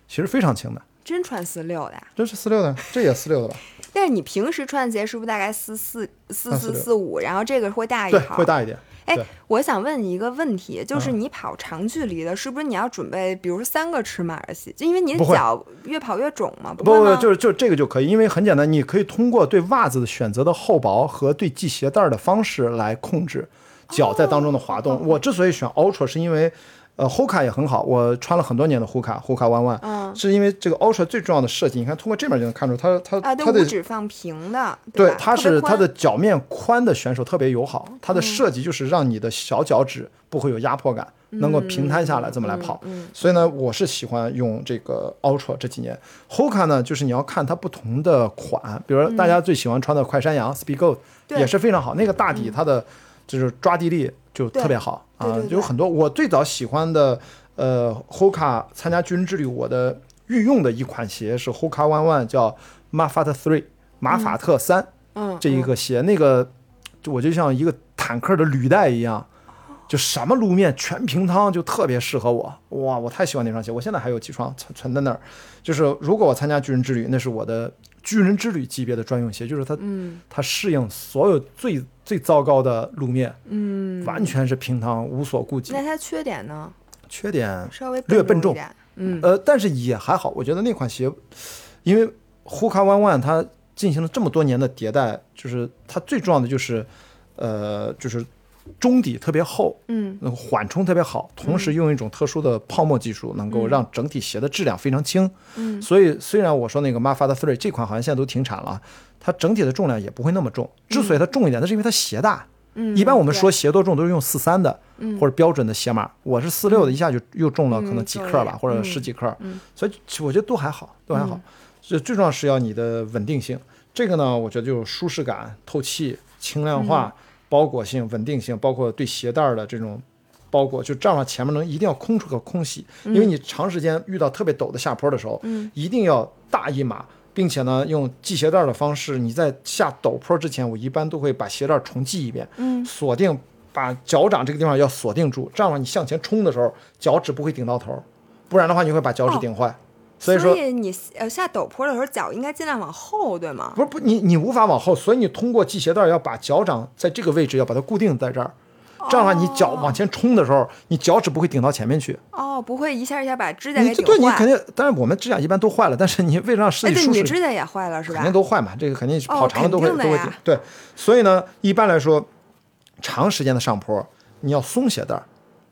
其实非常轻的，真穿四六的呀？这是四六的，这也四六的吧？但是你平时穿的鞋是不是大概四四四四啊四五，然后这个会大一对，号？会大一点。哎，我想问你一个问题，就是嗯你跑长距离的，是不是你要准备，比如三个尺码的鞋？就因为你的脚越跑越肿嘛？不不，不？就是就这个就可以，因为很简单，你可以通过对袜子的选择的厚薄和对系鞋带儿的方式来控制脚在当中的滑动。哦我之所以选 Ultra，是因为呃 Hoka 也很好，我穿了很多年的 Hoka，Hoka One One，、嗯是因为这个 Ultra 最重要的设计，你看通过这面就能看出它它啊，它的五指放平的，对，它是它的脚面宽的选手特别友好，它的设计就是让你的小脚趾不会有压迫感，能够平摊下来这么来跑。所以呢，我是喜欢用这个 Ultra 这几年。Hoka 呢，就是你要看它不同的款，比如说大家最喜欢穿的快山羊 Speed Goat 也是非常好，那个大底它的就是抓地力就特别好啊有很多我最早喜欢的呃 Hoka 参加军人之旅，我的御用的一款鞋是 Hoka One One，叫 Mafat Three 马法特三。嗯，这一个鞋，那个就我就像一个坦克的履带一样，就什么路面全平汤，就特别适合我。哇，我太喜欢那双鞋，我现在还有几双存存在那儿。就是如果我参加巨人之旅，那是我的巨人之旅级别的专用鞋，就是它，嗯它适应所有最最糟糕的路面，嗯，完全是平躺，无所顾忌那。它缺点呢？缺点稍微略笨重。嗯呃，但是也还好，我觉得那款鞋，因为 Hoka One One 它进行了这么多年的迭代，就是它最重要的就是，呃，就是中底特别厚，嗯那个缓冲特别好，同时用一种特殊的泡沫技术，能够让整体鞋的质量非常轻。嗯所以虽然我说那个 Mafat Three 这款好像现在都停产了，它整体的重量也不会那么重。之所以它重一点，那是因为它鞋大。嗯，一般我们说鞋多重都是用四三的，嗯或者标准的鞋码。我是四六的，一下就又重了可能嗯几克吧，或者嗯十几克。嗯所以我觉得都还好，都还好。这最重要是要你的稳定性。这个呢，我觉得就是舒适感、透气、轻量化、嗯包裹性、稳定性，包括对鞋带儿的这种包裹，就这样前面能一定要空出个空隙，因为你长时间遇到特别陡的下坡的时候，嗯一定要大一码。并且呢，用系鞋带儿的方式，你在下陡坡之前，我一般都会把鞋带儿重系一遍，嗯锁定，把脚掌这个地方要锁定住，这样的话你向前冲的时候，脚趾不会顶到头，不然的话你会把脚趾顶坏。所以说，你呃下陡坡的时候，脚应该尽量往后，对吗？不是不，你你无法往后，所以你通过系鞋带要把脚掌在这个位置要把它固定在这儿，这样的话你脚往前冲的时候，你脚趾不会顶到前面去。哦，不会一下一下把指甲你给顶坏。对你肯定，但是我们指甲一般都坏了，但是你为了让身体舒适，你指甲也坏了是吧肯定？都坏嘛，这个肯定是哦跑长了都会、都会对，所以呢，一般来说，长时间的上坡你要松鞋带儿。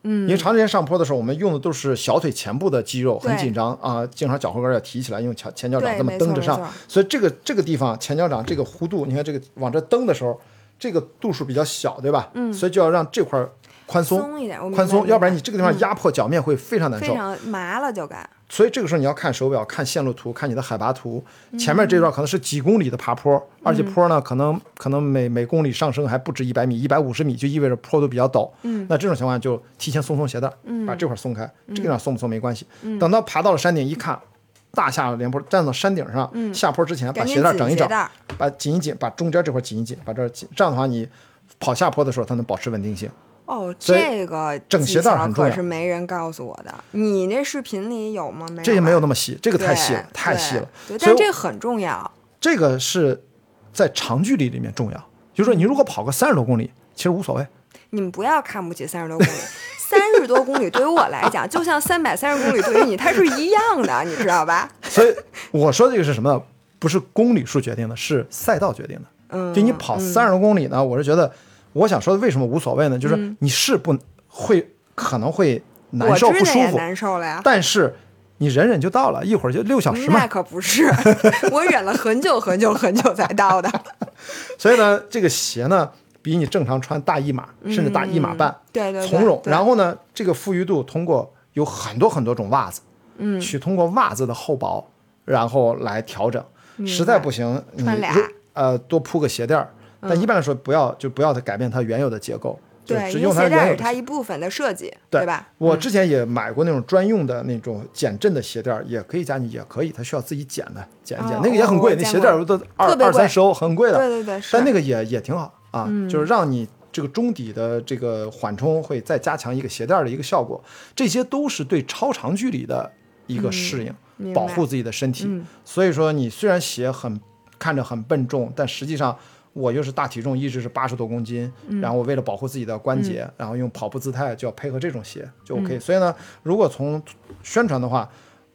嗯因为长时间上坡的时候，我们用的都是小腿前部的肌肉，很紧张啊，经常脚后跟要提起来，用前前脚掌这么蹬着上所以这个这个地方前脚掌这个弧度，你看这个往这蹬的时候，这个度数比较小，对吧？嗯，所以就要让这块儿宽松，松一点，宽松，要不然你这个地方压迫脚面会非常难受。非常麻了就该。所以这个时候你要看手表、看线路图、看你的海拔图。前面这段可能是几公里的爬坡，而且坡呢可能可能每每公里上升还不止一百米，一百五十米就意味着坡度比较陡。嗯，那这种情况下就提前松松鞋带，把这块松开，这个地方松不松没关系。等到爬到了山顶一看，大下连坡，站到山顶上，下坡之前把鞋带整一整，把紧一紧，把中间这块紧一紧，把这儿紧，这样的话你跑下坡的时候它能保持稳定性。哦，这个整鞋带儿很重要可是没人告诉我的。你那视频里有吗？没有。这也没有那么细，这个太细了，太细了。但这个很重要。这个是在长距离里面重要，就是说你如果跑个三十多公里，其实无所谓。你们不要看不起三十多公里，三十多公里对于我来讲，就像三百三十公里对于你，它是一样的，你知道吧？所以我说这个是什么呢？不是公里数决定的，是赛道决定的。嗯，就你跑三十多公里呢，我是觉得，我想说的为什么无所谓呢？就是你是不会可能会难受不舒服，难受了呀。但是你忍忍就到了，一会儿就六小时嘛那。可不是，我忍了很久很久很久才到的。所以呢，这个鞋呢，比你正常穿大一码，甚至大一码半，对对对，从容。然后呢，这个富裕度通过有很多很多种袜子，嗯，去通过袜子的厚薄，然后来调整。实在不行，你穿俩呃多铺个鞋垫儿，但一般来说不要就不要它改变它原有的结构，对，只用它原有的是它一部分的设计，对吧？我之前也买过那种专用的那种减震的鞋垫儿，也可以加也可以，它需要自己减的，减一剪，哦那个也很贵，那鞋垫儿都二二三十欧，很贵的。对对对，但那个也也挺好啊，就是让你这个中底的这个缓冲会再加强一个鞋垫儿的一个效果，这些都是对超长距离的一个适应，保护自己的身体。所以说，你虽然鞋很看着很笨重，但实际上。我又是大体重，一直是八十多公斤，然后我为了保护自己的关节，然后用跑步姿态就要配合这种鞋就 OK。所以呢，如果从宣传的话，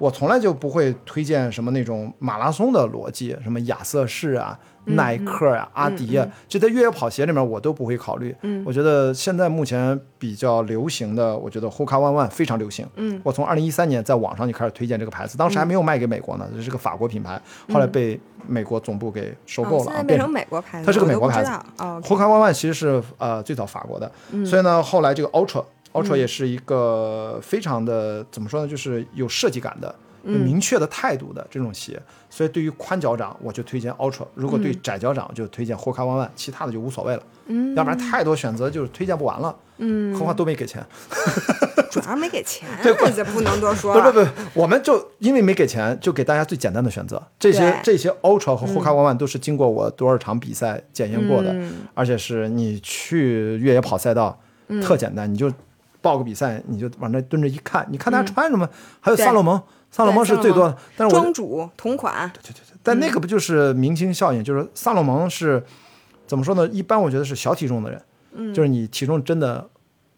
我从来就不会推荐什么那种马拉松的逻辑，什么亚瑟士啊、耐克啊、阿迪啊，这在越野跑鞋里面我都不会考虑。嗯我觉得现在目前比较流行的，我觉得 Hoka One One 非常流行。嗯，我从二零一三年在网上就开始推荐这个牌子，当时还没有卖给美国呢，这是个法国品牌，后来被美国总部给收购了变成美国牌子，它是个美国牌子。哦，Hoka One One 其实是呃最早法国的，所以呢，后来这个 Ultra Ultra 也是一个非常的怎么说呢，就是有设计感的。有明确的态度的这种鞋，所以对于宽脚掌我就推荐 Ultra，如果对窄脚掌就推荐 Hoka One One，其他的就无所谓了。嗯，要不然太多选择就是推荐不完了。嗯，何况都没给钱。主要没给钱，对这不能多说不了。不不，我们就因为没给钱，就给大家最简单的选择。这些这些 Ultra 和 Hoka One One 都是经过我多少场比赛检验过的，嗯而且是你去越野跑赛道，特简单，你就报个比赛，你就往那蹲着一看，你看大家穿什么，还有萨洛蒙，萨洛蒙是最多的，但是我庄主同款，对对对但那个不就是明星效应？就是萨洛蒙是怎么说呢？一般我觉得是小体重的人，嗯。就是你体重真的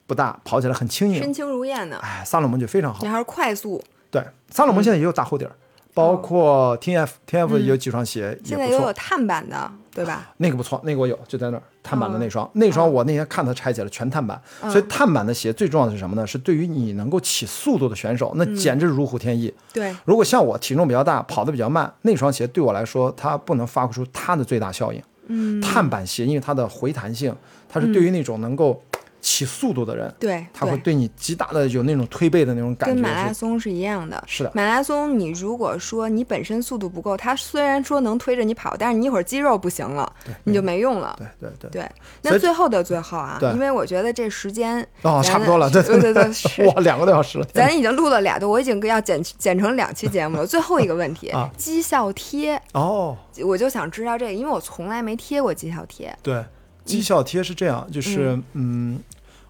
不大，跑起来很轻盈。身，轻如燕的，哎，萨洛蒙就非常好。你。还是快速，对，萨洛蒙现在也有大厚底儿，包括 T F T F 有几双鞋也有，碳板的，对吧？那个不错，那个我有，就在那儿碳板的那双，那双我那天看它拆解了全碳板，所以碳板的鞋最重要的是什么呢？是对于你能够起速度的选手，那简直如虎添翼。对，如果像我体重比较大，跑得比较慢，那双鞋对我来说，它不能发挥出它的最大效应。嗯，碳板鞋因为它的回弹性，它是对于那种能够起速度的人，对，他。会对你极大的有那种推背的那种感觉跟。马拉松是一样的，是的马拉松你如果说你本身速度不够，他虽然说能推着你跑，但是你一会儿肌肉不行了，你就没用了。对对对。对，那最后的最后啊对，因为我觉得这时间哦，差不多了，对对对对，是 哇，两个多小时了。咱已经录了俩多，我已经要剪剪成两期节目了。最后一个问题 啊，绩效贴，哦，我就想知道这个，因为我从来没贴过绩效贴。对，绩效贴是这样，就是嗯，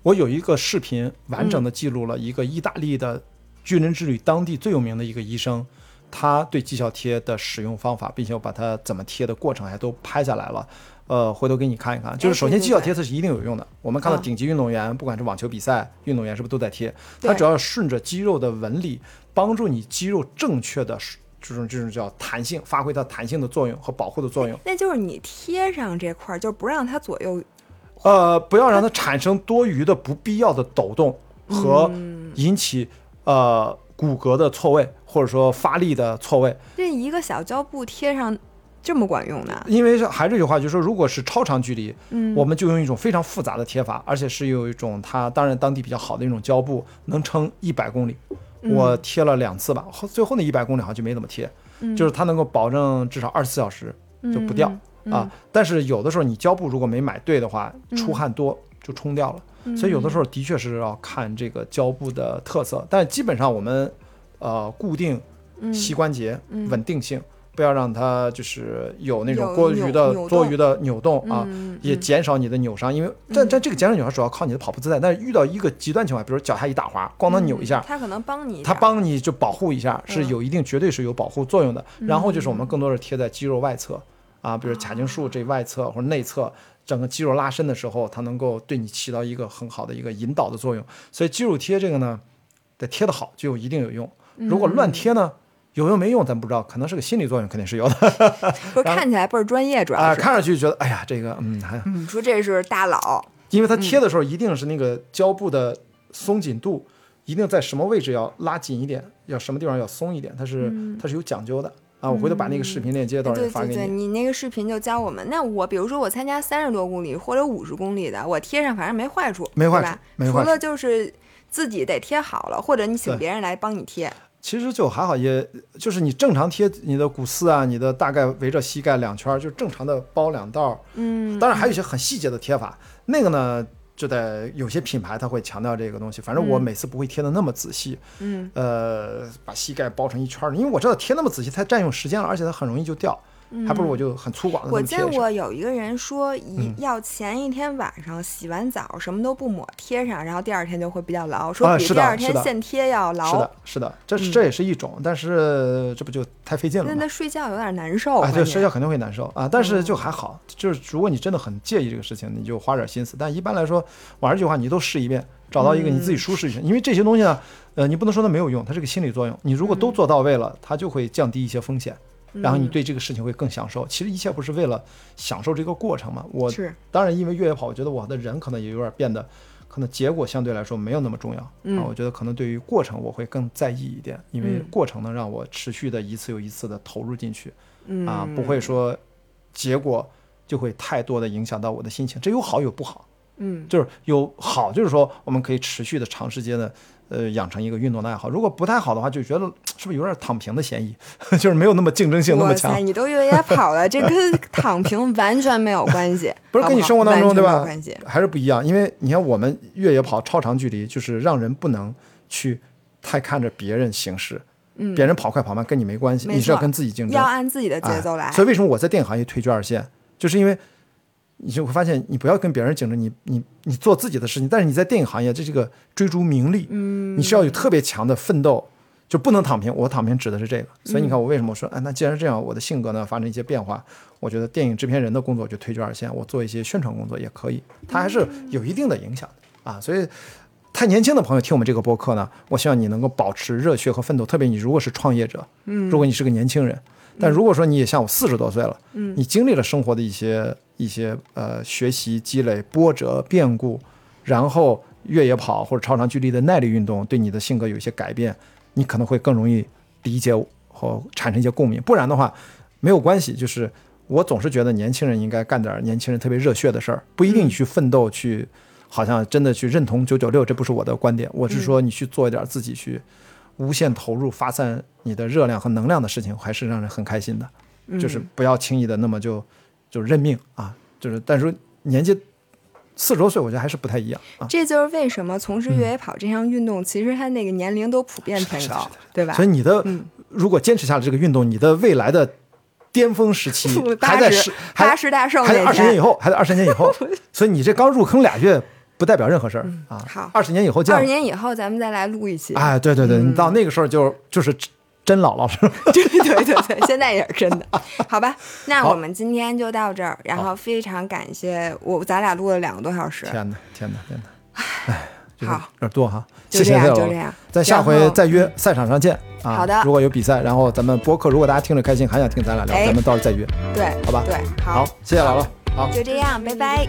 我有一个视频完整的记录了一个意大利的巨人之旅当地最有名的一个医生，他对绩效贴的使用方法，并且我把它怎么贴的过程还都拍下来了。呃，回头给你看一看。就是首先，绩效贴它是一定有用的。我们看到嗯顶级运动员，不管是网球比赛运动员，是不是都在贴？它对主要顺着肌肉的纹理，帮助你肌肉正确的这种这种叫弹性，发挥它弹性的作用和保护的作用。那就是你贴上这块儿，就不让它左右。呃，不要让它产生多余的不必要的抖动和引起呃骨骼的错位，或者说发力的错位。这一个小胶布贴上这么管用的？因为是还是这句话，就是说，如果是超长距离，嗯我们就用一种非常复杂的贴法，而且是有一种它当然当地比较好的一种胶布，能撑一百公里。我贴了两次吧，后最后那一百公里好像就没怎么贴，就是它能够保证至少二十四小时就不掉、啊。但是有的时候你胶布如果没买对的话，出汗多就冲掉了，所以有的时候的确是要看这个胶布的特色。但基本上我们呃固定膝关节、稳定性。不要让它就是有那种有多余的多余的扭动啊，嗯也减少你的扭伤。因为但但这个减少扭伤主要靠你的跑步姿态，但是遇到一个极端情况，比如脚下一打滑，咣当扭一下，它可能帮你它帮你就保护一下，是嗯有一定绝对是有保护作用的。然后就是我们更多是贴在肌肉外侧，啊，比如髂胫束这外侧或者内侧。整个肌肉拉伸的时候，它能够对你起到一个很好的一个引导的作用，所以肌肉贴这个呢，得贴得好就有一定有用。如果乱贴呢，有用没用咱不知道，可能是个心理作用，肯定是有的。说看起来倍儿专业，主要啊，是。看上去觉得哎呀，这个嗯还，你，说这是大佬，因为它贴的时候一定是那个胶布的松紧度，一定在什么位置要拉紧一点，要什么地方要松一点，它是它是有讲究的啊。我回头把那个视频链接到时候对对对，发给你。你那个视频就教我们。那我比如说我参加三十多公里或者五十公里的，我贴上反正没坏处，没坏处吧？没坏处除了就是自己得贴好了，或者你请别人来帮你贴。其实就还好，也就是你正常贴你的股四啊，你的大概围着膝盖两圈儿，就正常的包两道儿。嗯，当然还有一些很细节的贴法，那个呢就得有些品牌它会强调这个东西。反正我嗯每次不会贴的那么仔细，嗯呃，把膝盖包成一圈儿，因为我知道贴那么仔细太占用时间了，而且它很容易就掉，还不如我就很粗犷的我见。过有一个人说，一嗯要前一天晚上洗完澡什么都不抹贴上，然后第二天就会比较牢，说比第二天现贴要牢。是的，是的，这是这也是一种，但是这不就太费劲了吗那他？睡觉有点难受。啊，对，睡觉肯定会难受啊，但嗯是就还好，就是如果你真的很介意这个事情，你就花点心思。但一般来说，我还是这句话，你都试一遍，找到一个你自己舒适一些，因为这些东西呢，呃，你不能说它没有用，它是个心理作用。你如果都嗯做到位了，它就会降低一些风险，然后你对这个事情会更享受。其实一切不是为了享受这个过程嘛？我是当然因为越野跑，我觉得我的人可能也有点变得，可能结果相对来说没有那么重要、嗯啊。我觉得可能对于过程我会更在意一点，因为嗯过程能让我持续的一次又一次的投入进去。嗯啊，不会说结果就会太多的影响到我的心情。这有好有不好，嗯就是有好，就是说我们可以持续的长时间的呃养成一个运动的爱好。如果不太好的话，就觉得是不是有点躺平的嫌疑，就是没有那么竞争性那么哇塞，强。你都越野跑了，这跟躺平完全没有关系，不是跟你生活当中对吧。还是不一样，因为你看我们越野跑超长距离，就是让人不能去太看着别人行事，嗯别人跑快跑慢跟你没关系，你是要跟自己竞争，要按自己的节奏来。哎。所以为什么我在电影行业退居二线，就是因为你就会发现，你不要跟别人竞争，你你你做自己的事情。但是你在电影行业，这是个追逐名利，嗯，你是要有特别强的奋斗，就不能躺平。我躺平指的是这个。所以你看，我为什么说，哎，那既然这样，我的性格呢发生一些变化，我觉得电影制片人的工作就退居二线，我做一些宣传工作也可以，它还是有一定的影响的啊。所以。太年轻的朋友听我们这个播客呢，我希望你能够保持热血和奋斗。特别你如果是创业者，嗯，如果你是个年轻人，但如果说你也像我四十多岁了，嗯，你经历了生活的一些一些呃学习积累、波折、变故，然后越野跑或者超长距离的耐力运动对你的性格有一些改变，你可能会更容易理解和产生一些共鸣。不然的话，没有关系。就是我总是觉得年轻人应该干点年轻人特别热血的事儿，不一定你去奋斗去。好像真的去认同九九六，这不是我的观点。我是说，你去做一点自己去无限投入、发散你的热量和能量的事情，还是让人很开心的。就是不要轻易的那么就就是认命啊。就是，但是说年纪四十多岁，我觉得还是不太一样啊。这就是为什么从事越野跑这项运动，其实他那个年龄都普遍偏高对吧所？以你的嗯如果坚持下来这个运动，你的未来的巅峰时期 还在八十八十大寿还得那天，二十年以后，还在二十年以后。所以你这刚入坑俩月，不代表任何事儿啊。二十年以后见。二十年以后咱们再来录一期。哎，对对对，嗯你到那个时候就就是真姥姥，是吧？对对对对，现在也是真的。好吧，那我们今天就到这儿，然后非常感谢我，咱俩录了两个多小时。天哪，天哪，天哪！哎，这个好有点多哈，就这样，谢谢就这样。在下回再约赛场上见啊！好的如果有比赛，然后咱们播客，如果大家听着开心，还想听咱俩聊，哎咱们到时候再约，对，好吧？对，好，谢谢姥姥，好。就这样，拜拜。